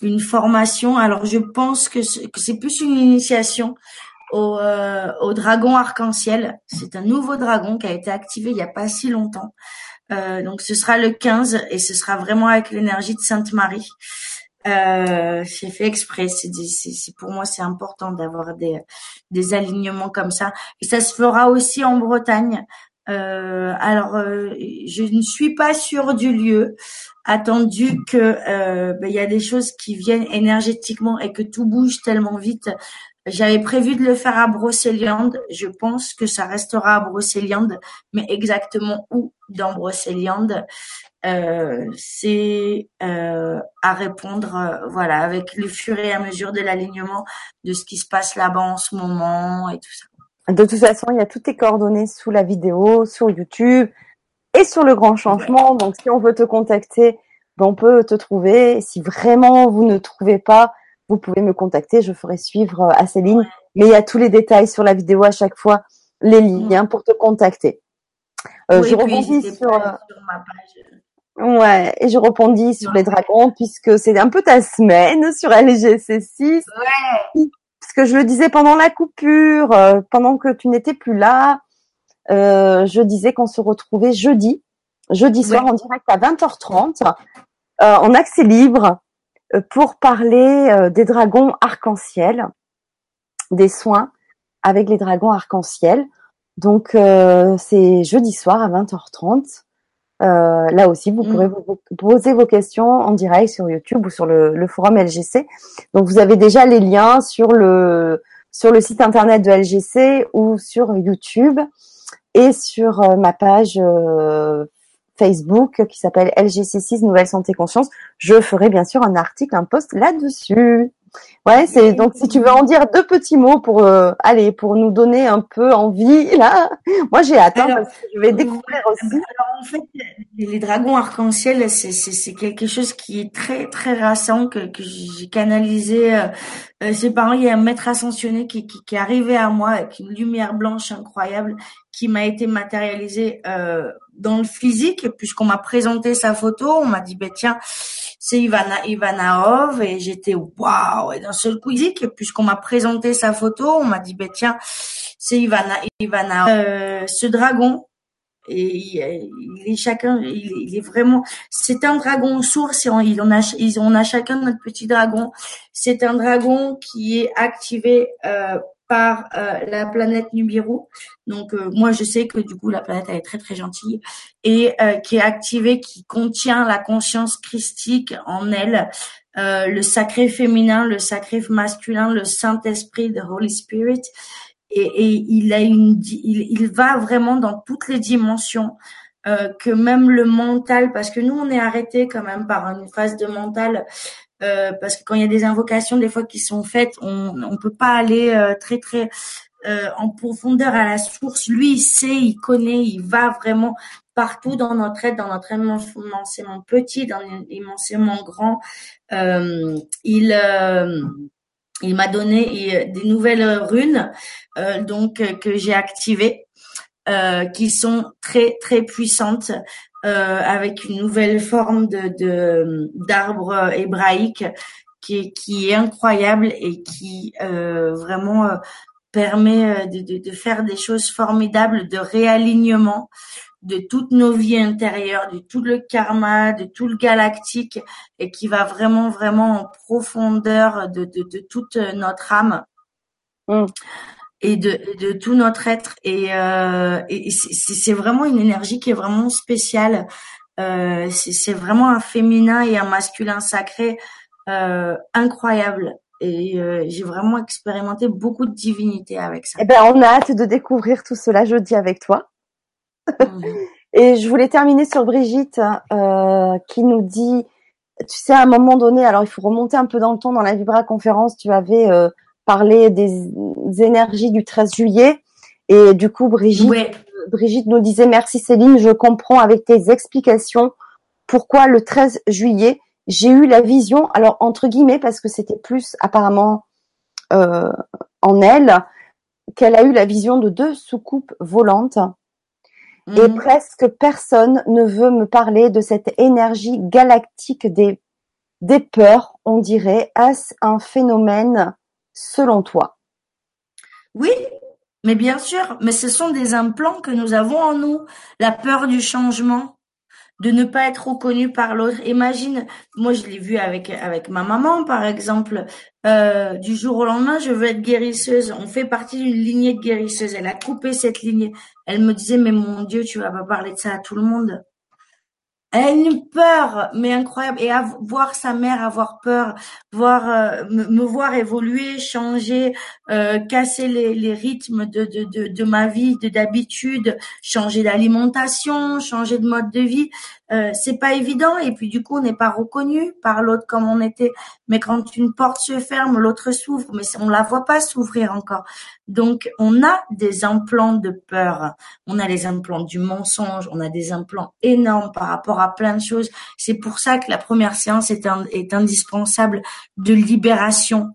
une formation. Alors je pense que c'est plus une initiation au, euh, au dragon arc-en-ciel. C'est un nouveau dragon qui a été activé il n'y a pas si longtemps. Euh, donc ce sera le 15 et ce sera vraiment avec l'énergie de Sainte Marie. Euh, j'ai fait exprès. C'est, c'est, pour moi, c'est important d'avoir des, des alignements comme ça. Et ça se fera aussi en Bretagne. Euh, alors, euh, je ne suis pas sûre du lieu, attendu que euh, ben, il y a des choses qui viennent énergétiquement et que tout bouge tellement vite. J'avais prévu de le faire à Brocéliande. Je pense que ça restera à Brocéliande, mais exactement où dans Brocéliande, euh, c'est euh, à répondre, euh, voilà, avec le fur et à mesure de l'alignement de ce qui se passe là-bas en ce moment et tout ça. De toute façon, il y a toutes tes coordonnées sous la vidéo, sur YouTube et sur le grand changement. Donc, si on veut te contacter, ben, on peut te trouver. Si vraiment vous ne trouvez pas, vous pouvez me contacter. Je ferai suivre à Céline. Mais il y a tous les détails sur la vidéo à chaque fois, les liens pour te contacter. Euh, je rebondis sur, sur ma page Ouais, et je rebondis sur les dragons puisque c'est un peu ta semaine sur LGC6. Ouais. Parce que je le disais pendant la coupure, euh, pendant que tu n'étais plus là, euh, je disais qu'on se retrouvait jeudi, jeudi soir en direct à 20h30 euh, en accès libre euh, pour parler euh, des dragons arc-en-ciel, des soins avec les dragons arc-en-ciel. Donc c'est jeudi soir à 20h30. Euh, là aussi, vous pourrez mm. vous poser vos questions en direct sur YouTube ou sur le, le, forum LGC. Donc, vous avez déjà les liens sur le sur le site internet de LGC ou sur YouTube et sur euh, ma page euh, Facebook qui s'appelle LGC6 Nouvelle Santé Conscience. Je ferai bien sûr un article, un post là-dessus. Ouais, c'est donc si tu veux en dire deux petits mots pour euh, aller pour nous donner un peu envie là. Moi j'ai hâte hein, parce que je vais découvrir aussi. Alors en fait, les dragons arc-en-ciel, c'est c'est quelque chose qui est très très récent que que j'ai canalisé. Euh, euh, c'est par il y a un maître ascensionné qui, qui qui est arrivé à moi avec une lumière blanche incroyable qui m'a été matérialisée euh, dans le physique puisqu'on m'a présenté sa photo, on m'a dit ben tiens c'est Ivana Ivanov et j'étais waouh. Et d'un seul coup puisqu'on m'a présenté sa photo on m'a dit ben tiens c'est Ivana Ivanov euh, ce dragon et il, est chacun il, est vraiment c'est un dragon sourd c'est il on a ils on a chacun notre petit dragon. C'est un dragon qui est activé euh, par euh, la planète Nibiru. Donc euh, moi je sais que du coup la planète elle est très très gentille et euh, qui est activée, qui contient la conscience christique en elle, le sacré féminin, le sacré masculin, le Saint Esprit, the Holy Spirit. Et, et il a une, il, il, va vraiment dans toutes les dimensions. que même le mental, parce que nous on est arrêté quand même par une phase de mental euh, parce que quand il y a des invocations des fois qui sont faites, on on peut pas aller euh, très très euh, en profondeur à la source. Lui, il sait, il connaît, il va vraiment partout dans notre aide, dans notre immensément petit, dans l'immensément grand. Euh, il euh, il m'a donné des nouvelles runes donc que j'ai activées qui sont très très puissantes avec une nouvelle forme de d'arbre hébraïque qui qui est incroyable et qui vraiment permet de, de, faire des choses formidables de réalignement de toutes nos vies intérieures, de tout le karma, de tout le galactique, et qui va vraiment, vraiment en profondeur de, de, de toute notre âme. Mm. Et de, de tout notre être et, euh, et c'est vraiment une énergie qui est vraiment spéciale euh, c'est vraiment un féminin et un masculin sacré euh, incroyable et euh, j'ai vraiment expérimenté beaucoup de divinité avec ça. Eh ben, on a hâte de découvrir tout cela jeudi avec toi. Et je voulais terminer sur Brigitte euh, qui nous dit, tu sais, à un moment donné, alors il faut remonter un peu dans le temps, dans la Vibra conférence, tu avais parlé des, énergies du 13 juillet. Et du coup, Brigitte, Brigitte nous disait, merci Céline, je comprends avec tes explications pourquoi le 13 juillet, j'ai eu la vision, alors entre guillemets, parce que c'était plus apparemment euh, en elle, qu'elle a eu la vision de deux soucoupes volantes et mhm. presque personne ne veut me parler de cette énergie galactique des, des peurs, on dirait. Est-ce un phénomène selon toi Oui, mais bien sûr, mais ce sont des implants que nous avons en nous. La peur du changement, de ne pas être reconnu par l'autre. Imagine, moi je l'ai vu avec avec ma maman par exemple. Euh, du jour au lendemain, je veux être guérisseuse. On fait partie d'une lignée de guérisseuses. Elle a coupé cette lignée. Elle me disait mais mon Dieu, tu vas pas parler de ça à tout le monde. Une peur, mais incroyable. Et voir sa mère avoir peur, voir euh, me, voir évoluer, changer, euh, casser les, les rythmes de, de, de, de, ma vie, de d'habitude, changer d'alimentation, changer de mode de vie. Euh, c'est pas évident et puis du coup on n'est pas reconnu par l'autre comme on était. Mais quand une porte se ferme l'autre s'ouvre mais on la voit pas s'ouvrir encore. Donc on a des implants de peur. On a les implants du mensonge on a des implants énormes par rapport à plein de choses. C'est pour ça que la première séance est, indispensable de libération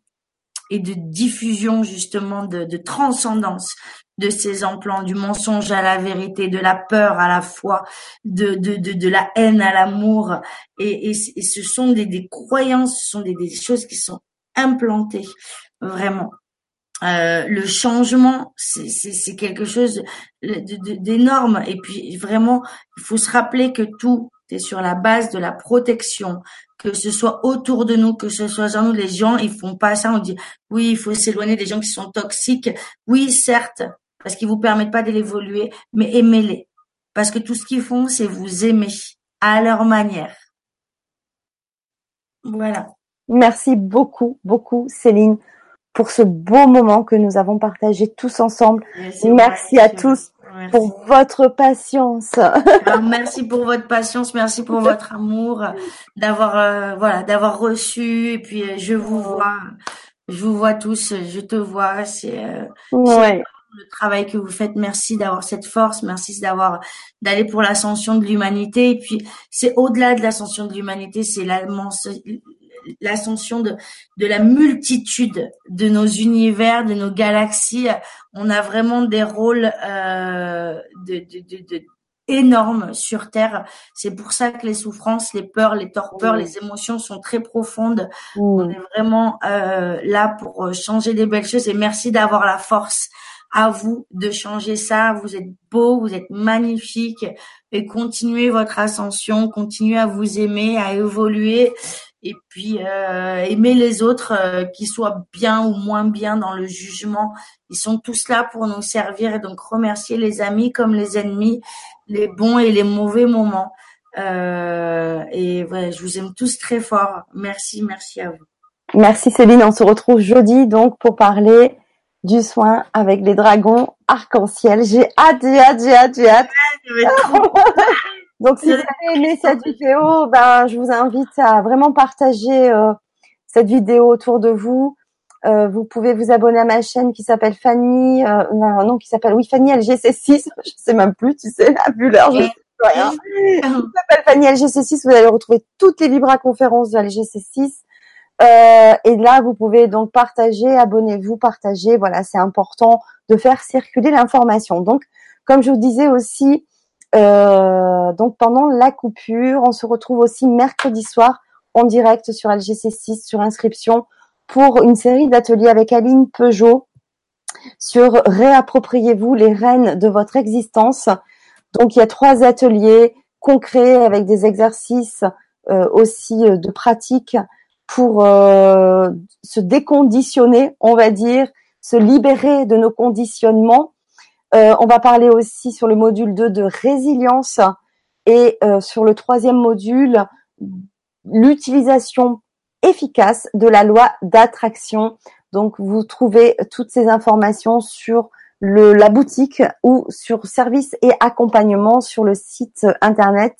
et de diffusion justement de transcendance de ces implants, du mensonge à la vérité, de la peur à la foi, de, de, de, de la haine à l'amour. Et, et, ce sont des, des croyances, ce sont des, des choses qui sont implantées, vraiment. Euh, le changement, c'est quelque chose d'énorme. Et puis vraiment, il faut se rappeler que tout est sur la base de la protection, que ce soit autour de nous, que ce soit dans nous, les gens, ils font pas ça. On dit oui, il faut s'éloigner des gens qui sont toxiques. Oui, certes, parce qu'ils vous permettent pas d'évoluer, mais aimez-les. Parce que tout ce qu'ils font, c'est vous aimer à leur manière. Voilà. Merci beaucoup, beaucoup, Céline, pour ce beau moment que nous avons partagé tous ensemble. Merci, à tous pour votre patience. merci pour votre patience, merci pour votre amour, d'avoir euh, voilà, d'avoir reçu et puis euh, je vous vois, je vous vois tous, je te vois, c'est euh, ouais le travail que vous faites. Merci d'avoir cette force. Merci d'avoir d'aller pour l'ascension de l'humanité. Et puis c'est au-delà de l'ascension de l'humanité, c'est l'ascension de, de la multitude de nos univers, de nos galaxies. On a vraiment des rôles euh, de, de, de, énormes sur Terre. C'est pour ça que les souffrances, les peurs, les torpeurs, les émotions sont très profondes. On est vraiment euh, là pour changer des belles choses. Et merci d'avoir la force à vous de changer ça. Vous êtes beau, vous êtes magnifique et continuez votre ascension, continuez à vous aimer, à évoluer et puis euh, aimer les autres, euh, qui soient bien ou moins bien dans le jugement. Ils sont tous là pour nous servir et donc remercier les amis comme les ennemis, les bons et les mauvais moments. Euh, et ouais, je vous aime tous très fort. Merci, merci à vous. Merci Céline. On se retrouve jeudi donc pour parler du soin avec les dragons arc-en-ciel. J'ai hâte, j'ai hâte, j'ai hâte, j'ai hâte. Donc si vous avez aimé cette vidéo, ben je vous invite à vraiment partager euh, cette vidéo autour de vous. Euh, vous pouvez vous abonner à ma chaîne qui s'appelle Fanny, euh, non, qui s'appelle oui Fanny LGC6, je sais même plus, tu sais, à vu l'heure, je sais rien. Qui s'appelle Fanny LGC6, vous allez retrouver toutes les Libra conférences de LGC6. Euh, et là, vous pouvez donc partager, abonnez-vous, partager. Voilà, c'est important de faire circuler l'information. Donc, comme je vous disais aussi, euh, donc pendant la coupure, on se retrouve aussi mercredi soir en direct sur LGC6 sur inscription pour une série d'ateliers avec Aline Peugeot sur réappropriez-vous les rênes de votre existence. Donc il y a trois ateliers concrets avec des exercices euh, aussi euh, de pratique pour euh, se déconditionner, on va dire, se libérer de nos conditionnements. on va parler aussi sur le module 2 de résilience et sur le troisième module l'utilisation efficace de la loi d'attraction. Donc, vous trouvez toutes ces informations sur le, la boutique ou sur services et accompagnement sur le site internet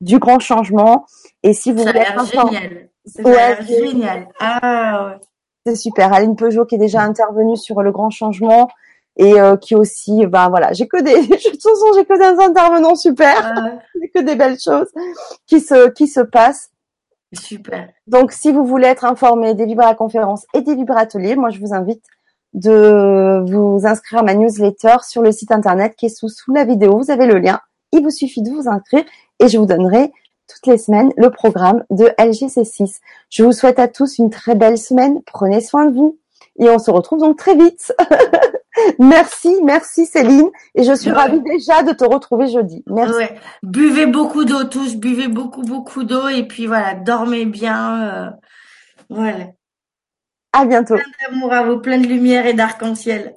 du Grand Changement. Et si vous ça voulez être Ouais, génial. Ah, ouais. C'est super. Aline Peugeot qui est déjà intervenue sur le Grand Changement et euh, qui aussi, ben voilà, j'ai que des, de toute façon, j'ai que des intervenants super, ah. j'ai que des belles choses qui se qui se passent. Super. Donc, si vous voulez être informé des Vibra conférences et des Vibra ateliers, moi, je vous invite de vous inscrire à ma newsletter sur le site internet qui est sous, sous la vidéo. Vous avez le lien. Il vous suffit de vous inscrire et je vous donnerai toutes les semaines le programme de LGC6. Je vous souhaite à tous une très belle semaine. Prenez soin de vous et on se retrouve donc très vite. merci, merci Céline. Et je suis ravie déjà de te retrouver jeudi. Merci. Ouais. Buvez beaucoup d'eau tous, buvez beaucoup, beaucoup d'eau et puis voilà, dormez bien. Euh, voilà. À bientôt. Plein d'amour à vous, plein de lumière et d'arc-en-ciel.